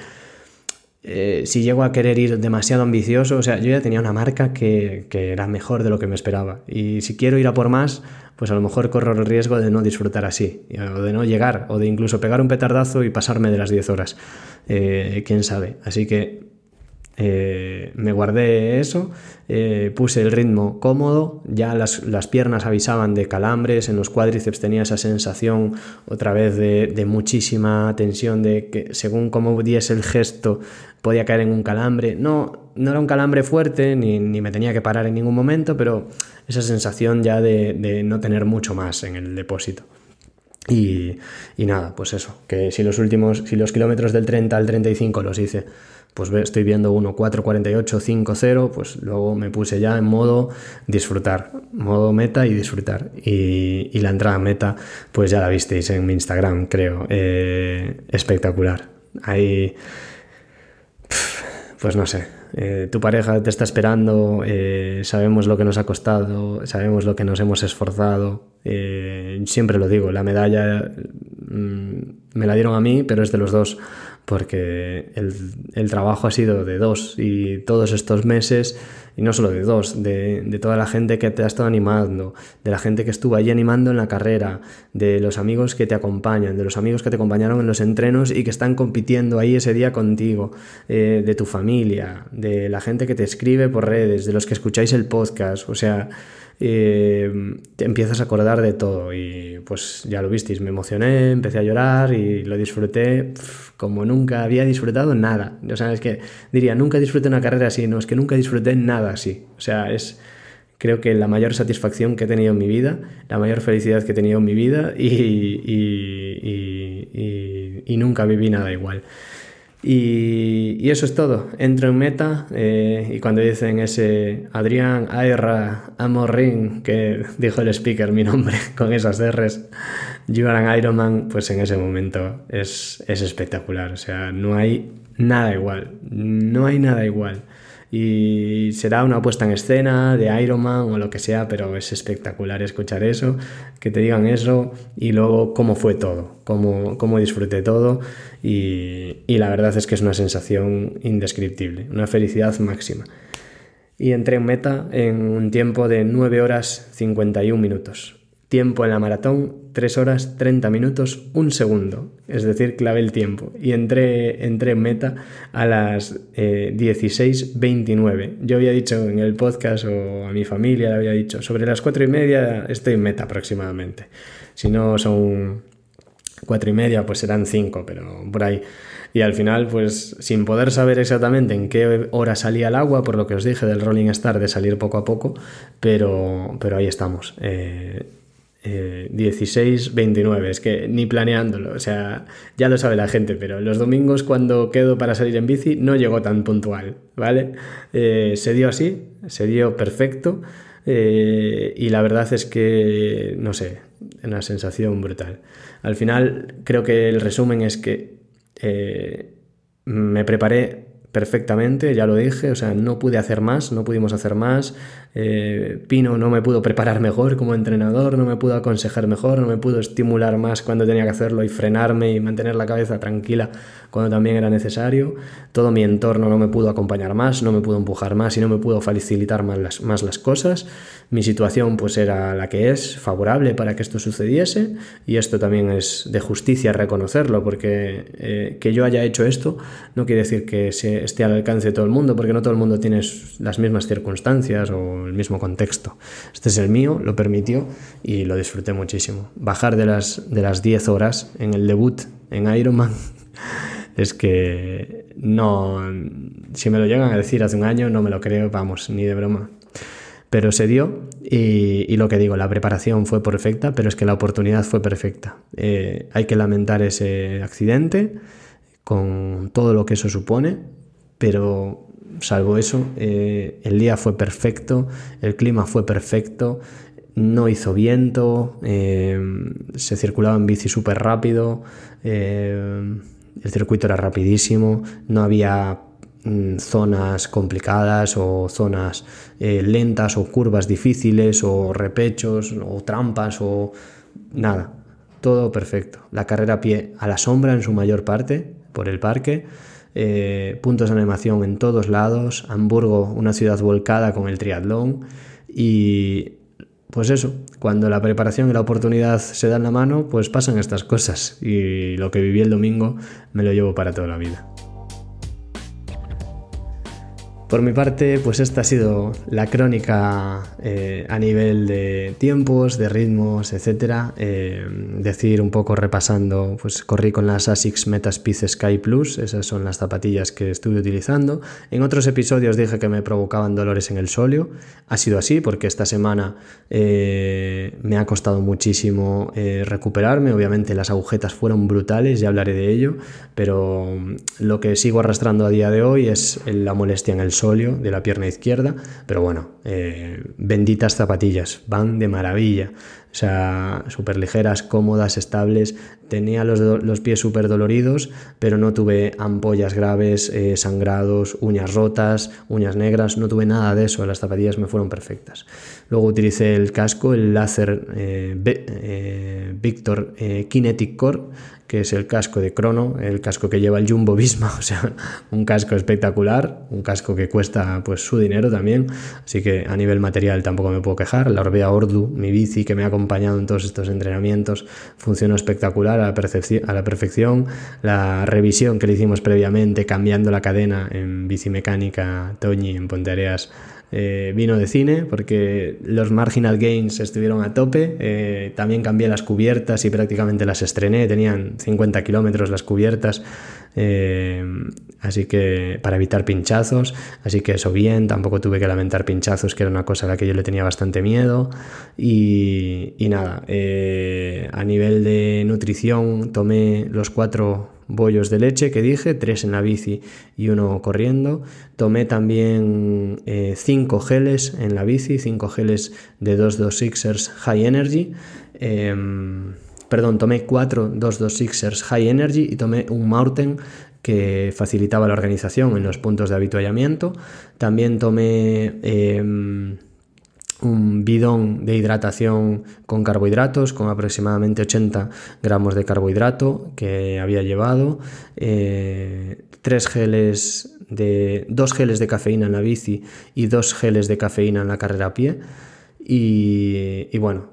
eh, si llego a querer ir demasiado ambicioso, o sea, yo ya tenía una marca que, era mejor de lo que me esperaba. Y si quiero ir a por más, pues a lo mejor corro el riesgo de no disfrutar así, o de no llegar, o de incluso pegar un petardazo y pasarme de las 10 horas. Eh, quién sabe. Así que eh, me guardé eso, puse el ritmo cómodo, ya las, piernas avisaban de calambres, en los cuádriceps tenía esa sensación otra vez de, de muchísima tensión, de que según cómo diese el gesto podía caer en un calambre. No, no era un calambre fuerte, ni, me tenía que parar en ningún momento, pero esa sensación ya de, no tener mucho más en el depósito. Y, nada, pues eso, que si los últimos, si los kilómetros del 30 al 35 los hice, pues estoy viendo 1, 4, 48, 5, 0, pues luego me puse ya en modo disfrutar, modo meta y disfrutar. Y, la entrada meta, pues ya la visteis en mi Instagram, creo, eh, espectacular. Ahí pues no sé, eh, tu pareja te está esperando, eh, sabemos lo que nos ha costado, sabemos lo que nos hemos esforzado. Siempre lo digo, la medalla mm, me la dieron a mí, pero es de los dos porque el, trabajo ha sido de dos y todos estos meses, y no solo de dos, de, toda la gente que te ha estado animando, de la gente que estuvo allí animando en la carrera, de los amigos que te acompañan, de los amigos que te acompañaron en los entrenos y que están compitiendo ahí ese día contigo, eh, de tu familia, de la gente que te escribe por redes, de los que escucháis el podcast, o sea eh, te empiezas a acordar de todo y pues ya lo visteis, me emocioné, empecé a llorar y lo disfruté como nunca había disfrutado nada. O sea, es que diría, nunca disfruté una carrera así, no, es que nunca disfruté nada así. O sea, es creo que la mayor satisfacción que he tenido en mi vida, la mayor felicidad que he tenido en mi vida y, y, y nunca viví nada igual. Y, eso es todo. Entro en meta eh, y cuando dicen ese Adrián Aira Amorrin, que dijo el speaker mi nombre con esas R's, Iron Ironman, pues en ese momento es, es espectacular. O sea, no hay nada igual. No hay nada igual y será una puesta en escena de Iron Man o lo que sea, pero es espectacular escuchar eso, que te digan eso y luego cómo fue todo, cómo, cómo disfruté todo y, y la verdad es que es una sensación indescriptible, una felicidad máxima. Y entré en meta en un tiempo de 9 horas 51 minutos. Tiempo en la maratón, 3 horas 30 minutos, un segundo. Es decir, clave el tiempo. Y entré, entré en meta a las eh, 16.29. Yo había dicho en el podcast o a mi familia le había dicho, sobre las 4 y media estoy en meta aproximadamente. Si no son 4 y media, pues serán 5, pero por ahí. Y al final, pues sin poder saber exactamente en qué hora salía el agua, por lo que os dije del Rolling Star de salir poco a poco, pero, pero ahí estamos. Eh, 16, eh, 29, es que ni planeándolo, o sea, ya lo sabe la gente, pero los domingos cuando quedo para salir en bici no llegó tan puntual, ¿vale? Eh, se dio así, se dio perfecto eh, y la verdad es que, no sé, una sensación brutal. Al final creo que el resumen es que me preparé perfectamente, ya lo dije, o sea, no pude hacer más, no pudimos hacer más. Eh, Pino no me pudo preparar mejor como entrenador, no me pudo aconsejar mejor, no me pudo estimular más cuando tenía que hacerlo y frenarme y mantener la cabeza tranquila cuando también era necesario. Todo mi entorno no me pudo acompañar más, no me pudo empujar más y no me pudo facilitar más las, más las cosas. Mi situación pues era la que es, favorable para que esto sucediese y esto también es de justicia reconocerlo porque eh, que yo haya hecho esto no quiere decir que se esté al alcance de todo el mundo porque no todo el mundo tiene las mismas circunstancias o el mismo contexto. Este es el mío, lo permitió y lo disfruté muchísimo. Bajar de las, de las 10 horas en el debut en Ironman es que no, si me lo llegan a decir hace un año, no me lo creo, vamos, ni de broma. Pero se dio y, lo que digo, la preparación fue perfecta, pero es que la oportunidad fue perfecta. Eh, hay que lamentar ese accidente con todo lo que eso supone, pero salvo eso, eh, el día fue perfecto, el clima fue perfecto, no hizo viento, eh, se circulaba en bici súper rápido, el circuito era rapidísimo, no había mm, zonas complicadas o zonas eh, lentas o curvas difíciles o repechos o trampas o nada, todo perfecto. La carrera a pie a la sombra en su mayor parte por el parque, eh, puntos de animación en todos lados, Hamburgo, una ciudad volcada con el triatlón. Y pues eso, cuando la preparación y la oportunidad se dan la mano, pues pasan estas cosas. Y lo que viví el domingo me lo llevo para toda la vida. Por mi parte, pues esta ha sido la crónica eh, a nivel de tiempos, de ritmos, etc. Eh, decir un poco repasando, pues corrí con las ASICS Metaspeed Sky Plus, esas son las zapatillas que estuve utilizando. En otros episodios dije que me provocaban dolores en el sóleo. Ha sido así porque esta semana eh, me ha costado muchísimo recuperarme. Obviamente las agujetas fueron brutales, ya hablaré de ello, pero lo que sigo arrastrando a día de hoy es la molestia en el de la pierna izquierda, pero bueno, eh, benditas zapatillas, van de maravilla. O sea, súper ligeras, cómodas, estables. Tenía los, pies súper doloridos, pero no tuve ampollas graves, eh, sangrados, uñas rotas, uñas negras. No tuve nada de eso. Las zapatillas me fueron perfectas. Luego utilicé el casco, el láser eh, Victor Kinetic Core, que es el casco de Crono, el casco que lleva el Jumbo Visma, o sea, un casco espectacular, un casco que cuesta pues su dinero también, así que a nivel material tampoco me puedo quejar. La Orbea Ordu, mi bici que me ha acompañado en todos estos entrenamientos, funcionó espectacular a la, a la perfección. La revisión que le hicimos previamente, cambiando la cadena en bici mecánica Toñi en Ponteareas, eh, vino de cine porque los marginal gains estuvieron a tope. Eh, también cambié las cubiertas y prácticamente las estrené. Tenían 50 kilómetros las cubiertas. Eh, así que para evitar pinchazos. Así que eso bien. Tampoco tuve que lamentar pinchazos, que era una cosa a la que yo le tenía bastante miedo. Y, y nada, a nivel de nutrición tomé los cuatro bollos de leche que dije, tres en la bici y uno corriendo. Tomé también eh, cinco geles en la bici, cinco geles de 226ers High Energy. Em, perdón, tomé cuatro 226ers High Energy y tomé un Mountain que facilitaba la organización en los puntos de habituallamiento. También tomé... Em, un bidón de hidratación con carbohidratos, con aproximadamente 80 gramos de carbohidrato que había llevado, eh, tres geles de, dos geles de cafeína en la bici y dos geles de cafeína en la carrera a pie. Y, bueno,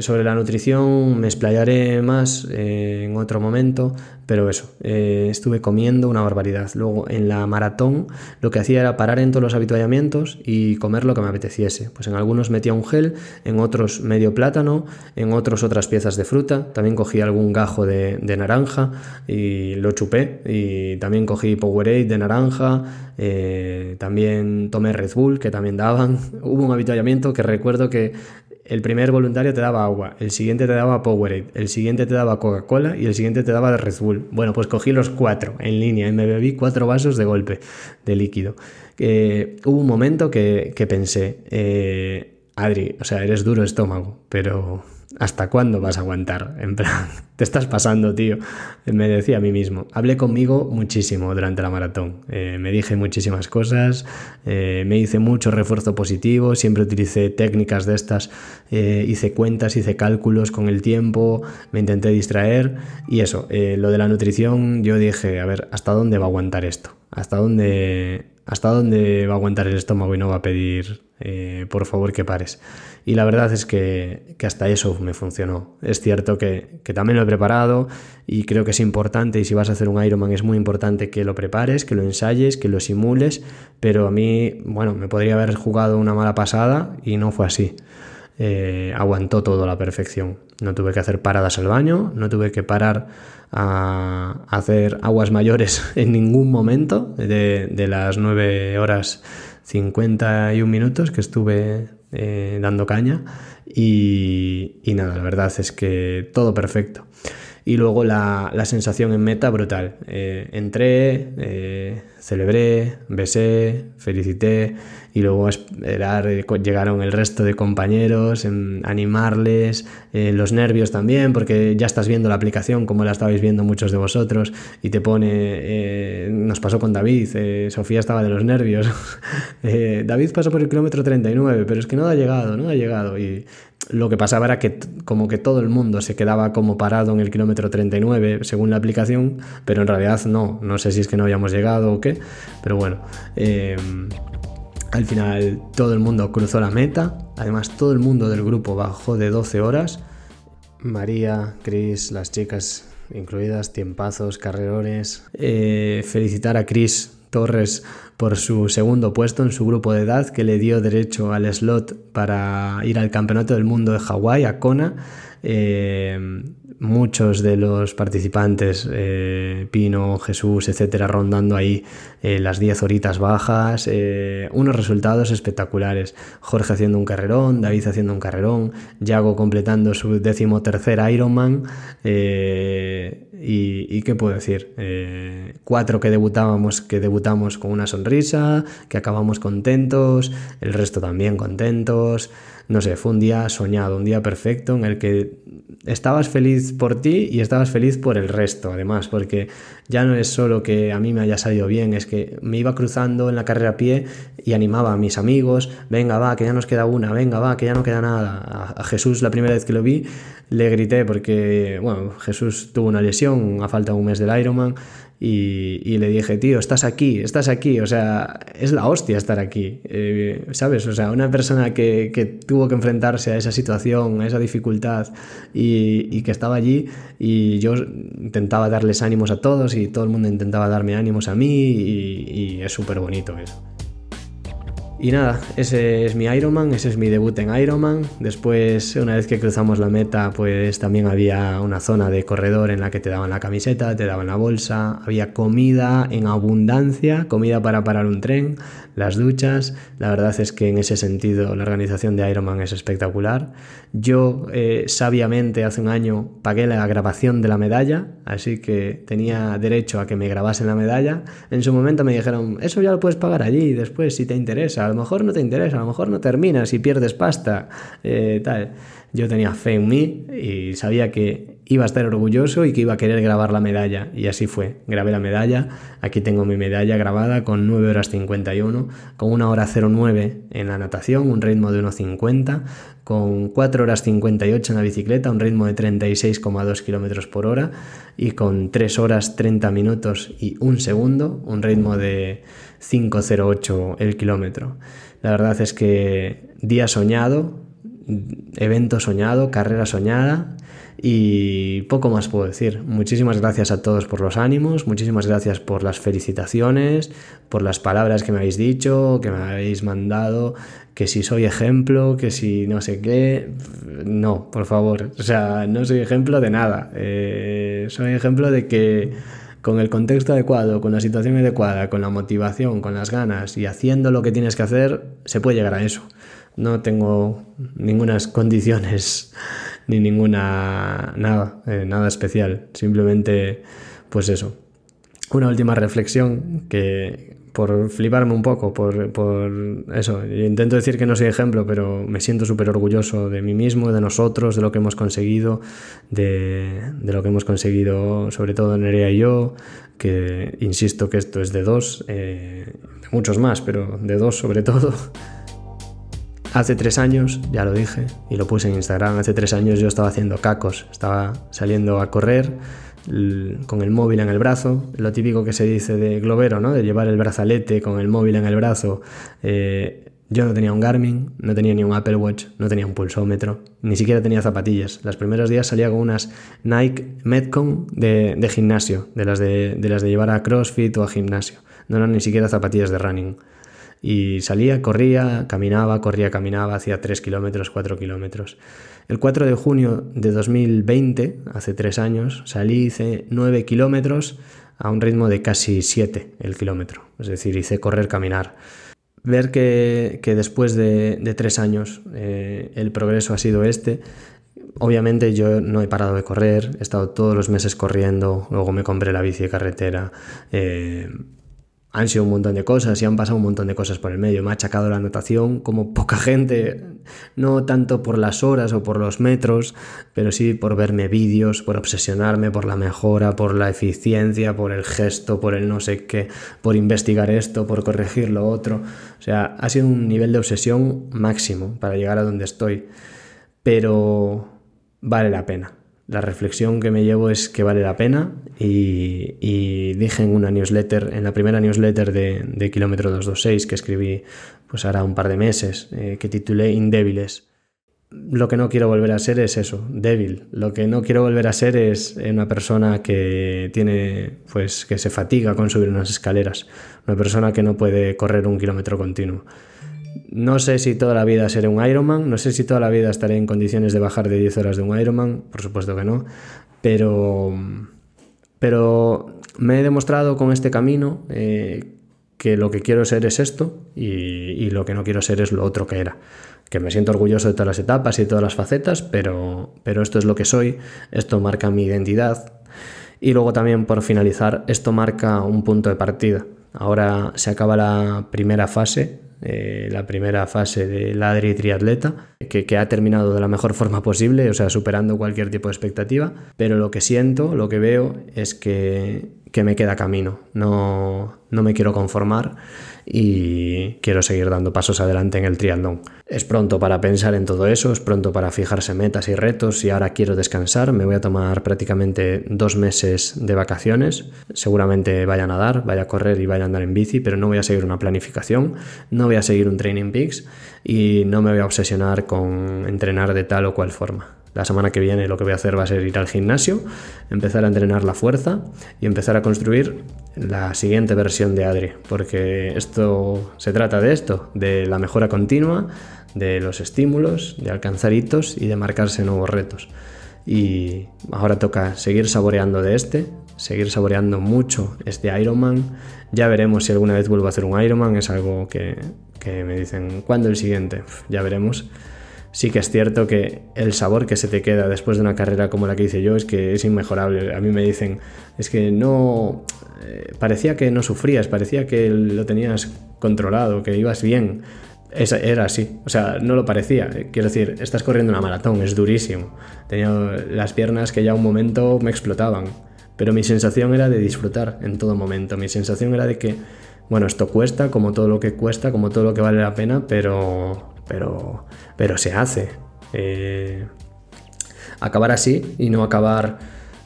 sobre la nutrición me explayaré más eh, en otro momento, pero eso, eh, estuve comiendo una barbaridad. Luego en la maratón lo que hacía era parar en todos los habituallamientos y comer lo que me apeteciese. Pues en algunos metía un gel, en otros medio plátano, en otros otras piezas de fruta. También cogí algún gajo de, naranja y lo chupé. Y también cogí Powerade de naranja. Eh, también tomé Red Bull, que también daban. Hubo un habituallamiento que recuerdo que el primer voluntario te daba agua, el siguiente te daba Powerade, el siguiente te daba Coca-Cola y el siguiente te daba Red Bull. Bueno, pues cogí los cuatro en línea y me bebí cuatro vasos de golpe de líquido. hubo un momento que, pensé, eh, Adri, o sea, eres duro estómago, pero ¿hasta cuándo vas a aguantar? En plan, te estás pasando, tío. Me decía a mí mismo. Hablé conmigo muchísimo durante la maratón. Eh, me dije muchísimas cosas, eh, me hice mucho refuerzo positivo, siempre utilicé técnicas de estas, eh, hice cuentas, hice cálculos con el tiempo, me intenté distraer y eso, lo de la nutrición, yo dije, a ver, ¿hasta dónde va a aguantar esto? ¿Hasta dónde, hasta dónde va a aguantar el estómago y no va a pedir, por favor, que pares? Y la verdad es que, hasta eso me funcionó. Es cierto que, también lo he preparado y creo que es importante, y si vas a hacer un Ironman es muy importante que lo prepares, que lo ensayes, que lo simules, pero a mí, bueno, me podría haber jugado una mala pasada y no fue así. Eh, aguantó todo a la perfección. No tuve que hacer paradas al baño, no tuve que parar a hacer aguas mayores en ningún momento de, las 9 horas 51 minutos que estuve eh, dando caña y, nada, la verdad es que todo perfecto. Y luego la, sensación en meta brutal. Eh, entré, eh, celebré, besé, felicité y luego esperar, eh, llegaron el resto de compañeros, animarles, eh, los nervios también, porque ya estás viendo la aplicación como la estabais viendo muchos de vosotros y te pone, eh, nos pasó con David, Sofía estaba de los nervios, David pasó por el kilómetro 39, pero es que no ha llegado, no ha llegado y lo que pasaba era que como que todo el mundo se quedaba como parado en el kilómetro 39 según la aplicación, pero en realidad no, no sé si es que no habíamos llegado o qué, pero bueno. Al final todo el mundo cruzó la meta, además todo el mundo del grupo bajó de 12 horas. María, Cris, las chicas incluidas, tiempazos, carrerones. Eh, felicitar a Cris Torres por su segundo puesto en su grupo de edad que le dio derecho al slot para ir al Campeonato del Mundo de Hawái, a Kona. Eh, muchos de los participantes, eh, Pino, Jesús, etcétera, rondando ahí eh, las 10 horitas bajas, eh, unos resultados espectaculares. Jorge haciendo un carrerón, David haciendo un carrerón, Yago completando su décimo tercer Ironman. Y, qué puedo decir? cuatro que debutábamos, que debutamos con una sonrisa, que acabamos contentos, el resto también contentos. No sé, fue un día soñado, un día perfecto en el que estabas feliz por ti y estabas feliz por el resto, además, porque ya no es solo que a mí me haya salido bien, es que me iba cruzando en la carrera a pie y animaba a mis amigos, venga, va, que ya nos queda una, venga, va, que ya no queda nada. A, Jesús la primera vez que lo vi le grité porque, bueno, Jesús tuvo una lesión a falta de un mes del Ironman y, le dije, tío, estás aquí, estás aquí, o sea, es la hostia estar aquí, eh, ¿sabes? O sea, una persona que, que, tuvo que enfrentarse a esa situación, a esa dificultad y, y, que estaba allí y yo intentaba darles ánimos a todos y todo el mundo intentaba darme ánimos a mí y, y es súper bonito eso. Y nada, ese es mi Ironman, ese es mi debut en Ironman. Después, una vez que cruzamos la meta, pues también había una zona de corredor en la que te daban la camiseta, te daban la bolsa, había comida en abundancia, comida para parar un tren, las duchas. La verdad es que en ese sentido la organización de Ironman es espectacular. Yo eh, sabiamente hace un año pagué la grabación de la medalla, así que tenía derecho a que me grabasen la medalla. En su momento me dijeron, eso ya lo puedes pagar allí después si te interesa a lo mejor no te interesa, a lo mejor no terminas y pierdes pasta, eh, tal. Yo tenía fe en mí y sabía que iba a estar orgulloso y que iba a querer grabar la medalla. Y así fue. Grabé la medalla. Aquí tengo mi medalla grabada con 9 horas 51, con 1 hora 09 en la natación, un ritmo de 1.50, con 4 horas 58 en la bicicleta, un ritmo de 36,2 km por hora, y con 3 horas 30 minutos y 1 segundo, un ritmo de 5.08 el kilómetro. La verdad es que día soñado, evento soñado, carrera soñada y poco más puedo decir. Muchísimas gracias a todos por los ánimos, muchísimas gracias por las felicitaciones, por las palabras que me habéis dicho, que me habéis mandado, que si soy ejemplo, que si no sé qué. No, por favor, o sea, no soy ejemplo de nada. Eh, soy ejemplo de que con el contexto adecuado, con la situación adecuada, con la motivación, con las ganas y haciendo lo que tienes que hacer, se puede llegar a eso. No tengo ninguna condiciones ni ninguna nada, eh, nada especial. Simplemente, pues eso. Una última reflexión que por fliparme un poco, por, por eso. Intento decir que no soy ejemplo, pero me siento súper orgulloso de mí mismo, de nosotros, de lo que hemos conseguido, de, de lo que hemos conseguido, sobre todo Nerea y yo, que insisto que esto es de dos, eh, de muchos más, pero de dos sobre todo. Hace tres años, ya lo dije y lo puse en Instagram, hace tres años yo estaba haciendo cacos, estaba saliendo a correr con el móvil en el brazo, lo típico que se dice de globero, ¿no? de llevar el brazalete con el móvil en el brazo. Eh, yo no tenía un Garmin, no tenía ni un Apple Watch, no tenía un pulsómetro, ni siquiera tenía zapatillas. Los primeros días salía con unas Nike Metcon de, gimnasio, de las de, de las de llevar a CrossFit o a gimnasio. No eran ni siquiera zapatillas de running. Y salía, corría, caminaba, corría, caminaba, hacía 3 kilómetros, 4 kilómetros. El 4 de junio de 2020, hace 3 años, salí, hice 9 kilómetros a un ritmo de casi 7 el kilómetro. Es decir, hice correr, caminar. Ver que, que después de, de 3 años eh, el progreso ha sido este, Obviamente yo no he parado de correr, he estado todos los meses corriendo, luego me compré la bici de carretera, eh, han sido un montón de cosas y han pasado un montón de cosas por el medio. Me ha achacado la anotación como poca gente, no tanto por las horas o por los metros, pero sí por verme vídeos, por obsesionarme por la mejora, por la eficiencia, por el gesto, por el no sé qué, por investigar esto, por corregir lo otro. O sea, ha sido un nivel de obsesión máximo para llegar a donde estoy, pero vale la pena la reflexión que me llevo es que vale la pena y, dije en una newsletter, en la primera newsletter de, de Kilómetro 226 que escribí pues ahora un par de meses, eh, que titulé Indébiles. Lo que no quiero volver a ser es eso, débil. Lo que no quiero volver a ser es una persona que tiene, pues, que se fatiga con subir unas escaleras, una persona que no puede correr un kilómetro continuo. No sé si toda la vida seré un Ironman, no sé si toda la vida estaré en condiciones de bajar de 10 horas de un Ironman, por supuesto que no, pero, pero me he demostrado con este camino eh, que lo que quiero ser es esto y, y, lo que no quiero ser es lo otro que era. Que me siento orgulloso de todas las etapas y de todas las facetas, pero, pero esto es lo que soy, esto marca mi identidad. Y luego también, por finalizar, esto marca un punto de partida. Ahora se acaba la primera fase eh, la primera fase del Adri Triatleta, que, que, ha terminado de la mejor forma posible, o sea, superando cualquier tipo de expectativa, pero lo que siento, lo que veo es que, que me queda camino, no, no me quiero conformar y quiero seguir dando pasos adelante en el triatlón. Es pronto para pensar en todo eso, es pronto para fijarse metas y retos y ahora quiero descansar, me voy a tomar prácticamente dos meses de vacaciones, seguramente vaya a nadar, vaya a correr y vaya a andar en bici, pero no voy a seguir una planificación, no voy a seguir un Training Peaks y no me voy a obsesionar con entrenar de tal o cual forma. La semana que viene lo que voy a hacer va a ser ir al gimnasio, empezar a entrenar la fuerza y empezar a construir la siguiente versión de Adri, porque esto se trata de esto, de la mejora continua, de los estímulos, de alcanzar hitos y de marcarse nuevos retos. Y ahora toca seguir saboreando de este, seguir saboreando mucho este Ironman. Ya veremos si alguna vez vuelvo a hacer un Ironman, es algo que, que me dicen, ¿cuándo el siguiente? Ya veremos sí que es cierto que el sabor que se te queda después de una carrera como la que hice yo es que es inmejorable. A mí me dicen, es que no... Eh, parecía que no sufrías, parecía que lo tenías controlado, que ibas bien. era así, o sea, no lo parecía. Quiero decir, estás corriendo una maratón, es durísimo. Tenía las piernas que ya un momento me explotaban, pero mi sensación era de disfrutar en todo momento. Mi sensación era de que, bueno, esto cuesta, como todo lo que cuesta, como todo lo que vale la pena, pero, pero, pero se hace. Eh, acabar así y no acabar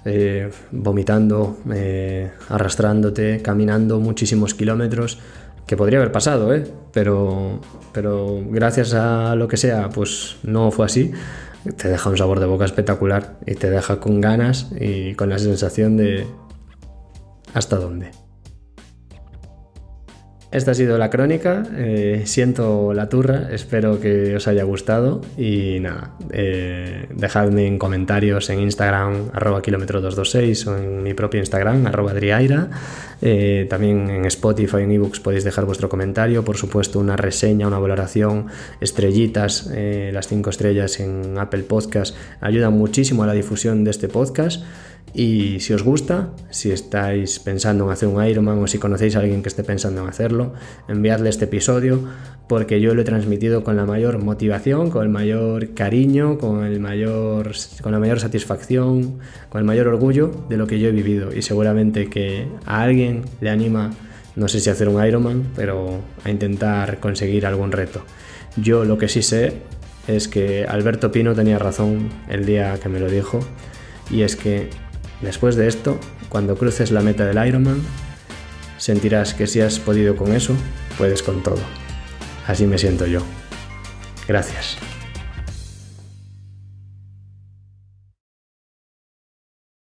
eh, vomitando, eh, arrastrándote, caminando muchísimos kilómetros, que podría haber pasado, ¿eh? pero, pero gracias a lo que sea, pues no fue así. Te deja un sabor de boca espectacular y te deja con ganas y con la sensación de hasta dónde. Esta ha sido la crónica, eh, siento la turra, espero que os haya gustado y nada, eh, dejadme en comentarios en Instagram arroba kilómetro 226 o en mi propio Instagram arroba adriaira Eh, también en Spotify, en ebooks podéis dejar vuestro comentario, por supuesto una reseña, una valoración, estrellitas, eh, las cinco estrellas en Apple Podcast ayudan muchísimo a la difusión de este podcast. Y si os gusta, si estáis pensando en hacer un Ironman o si conocéis a alguien que esté pensando en hacerlo, enviadle este episodio porque yo lo he transmitido con la mayor motivación, con el mayor cariño, con, el mayor, con la mayor satisfacción, con el mayor orgullo de lo que yo he vivido. Y seguramente que a alguien le anima, no sé si hacer un Ironman, pero a intentar conseguir algún reto. Yo lo que sí sé es que Alberto Pino tenía razón el día que me lo dijo, y es que Después de esto, cuando cruces la meta del Ironman, sentirás que si has podido con eso, puedes con todo. Así me siento yo. Gracias.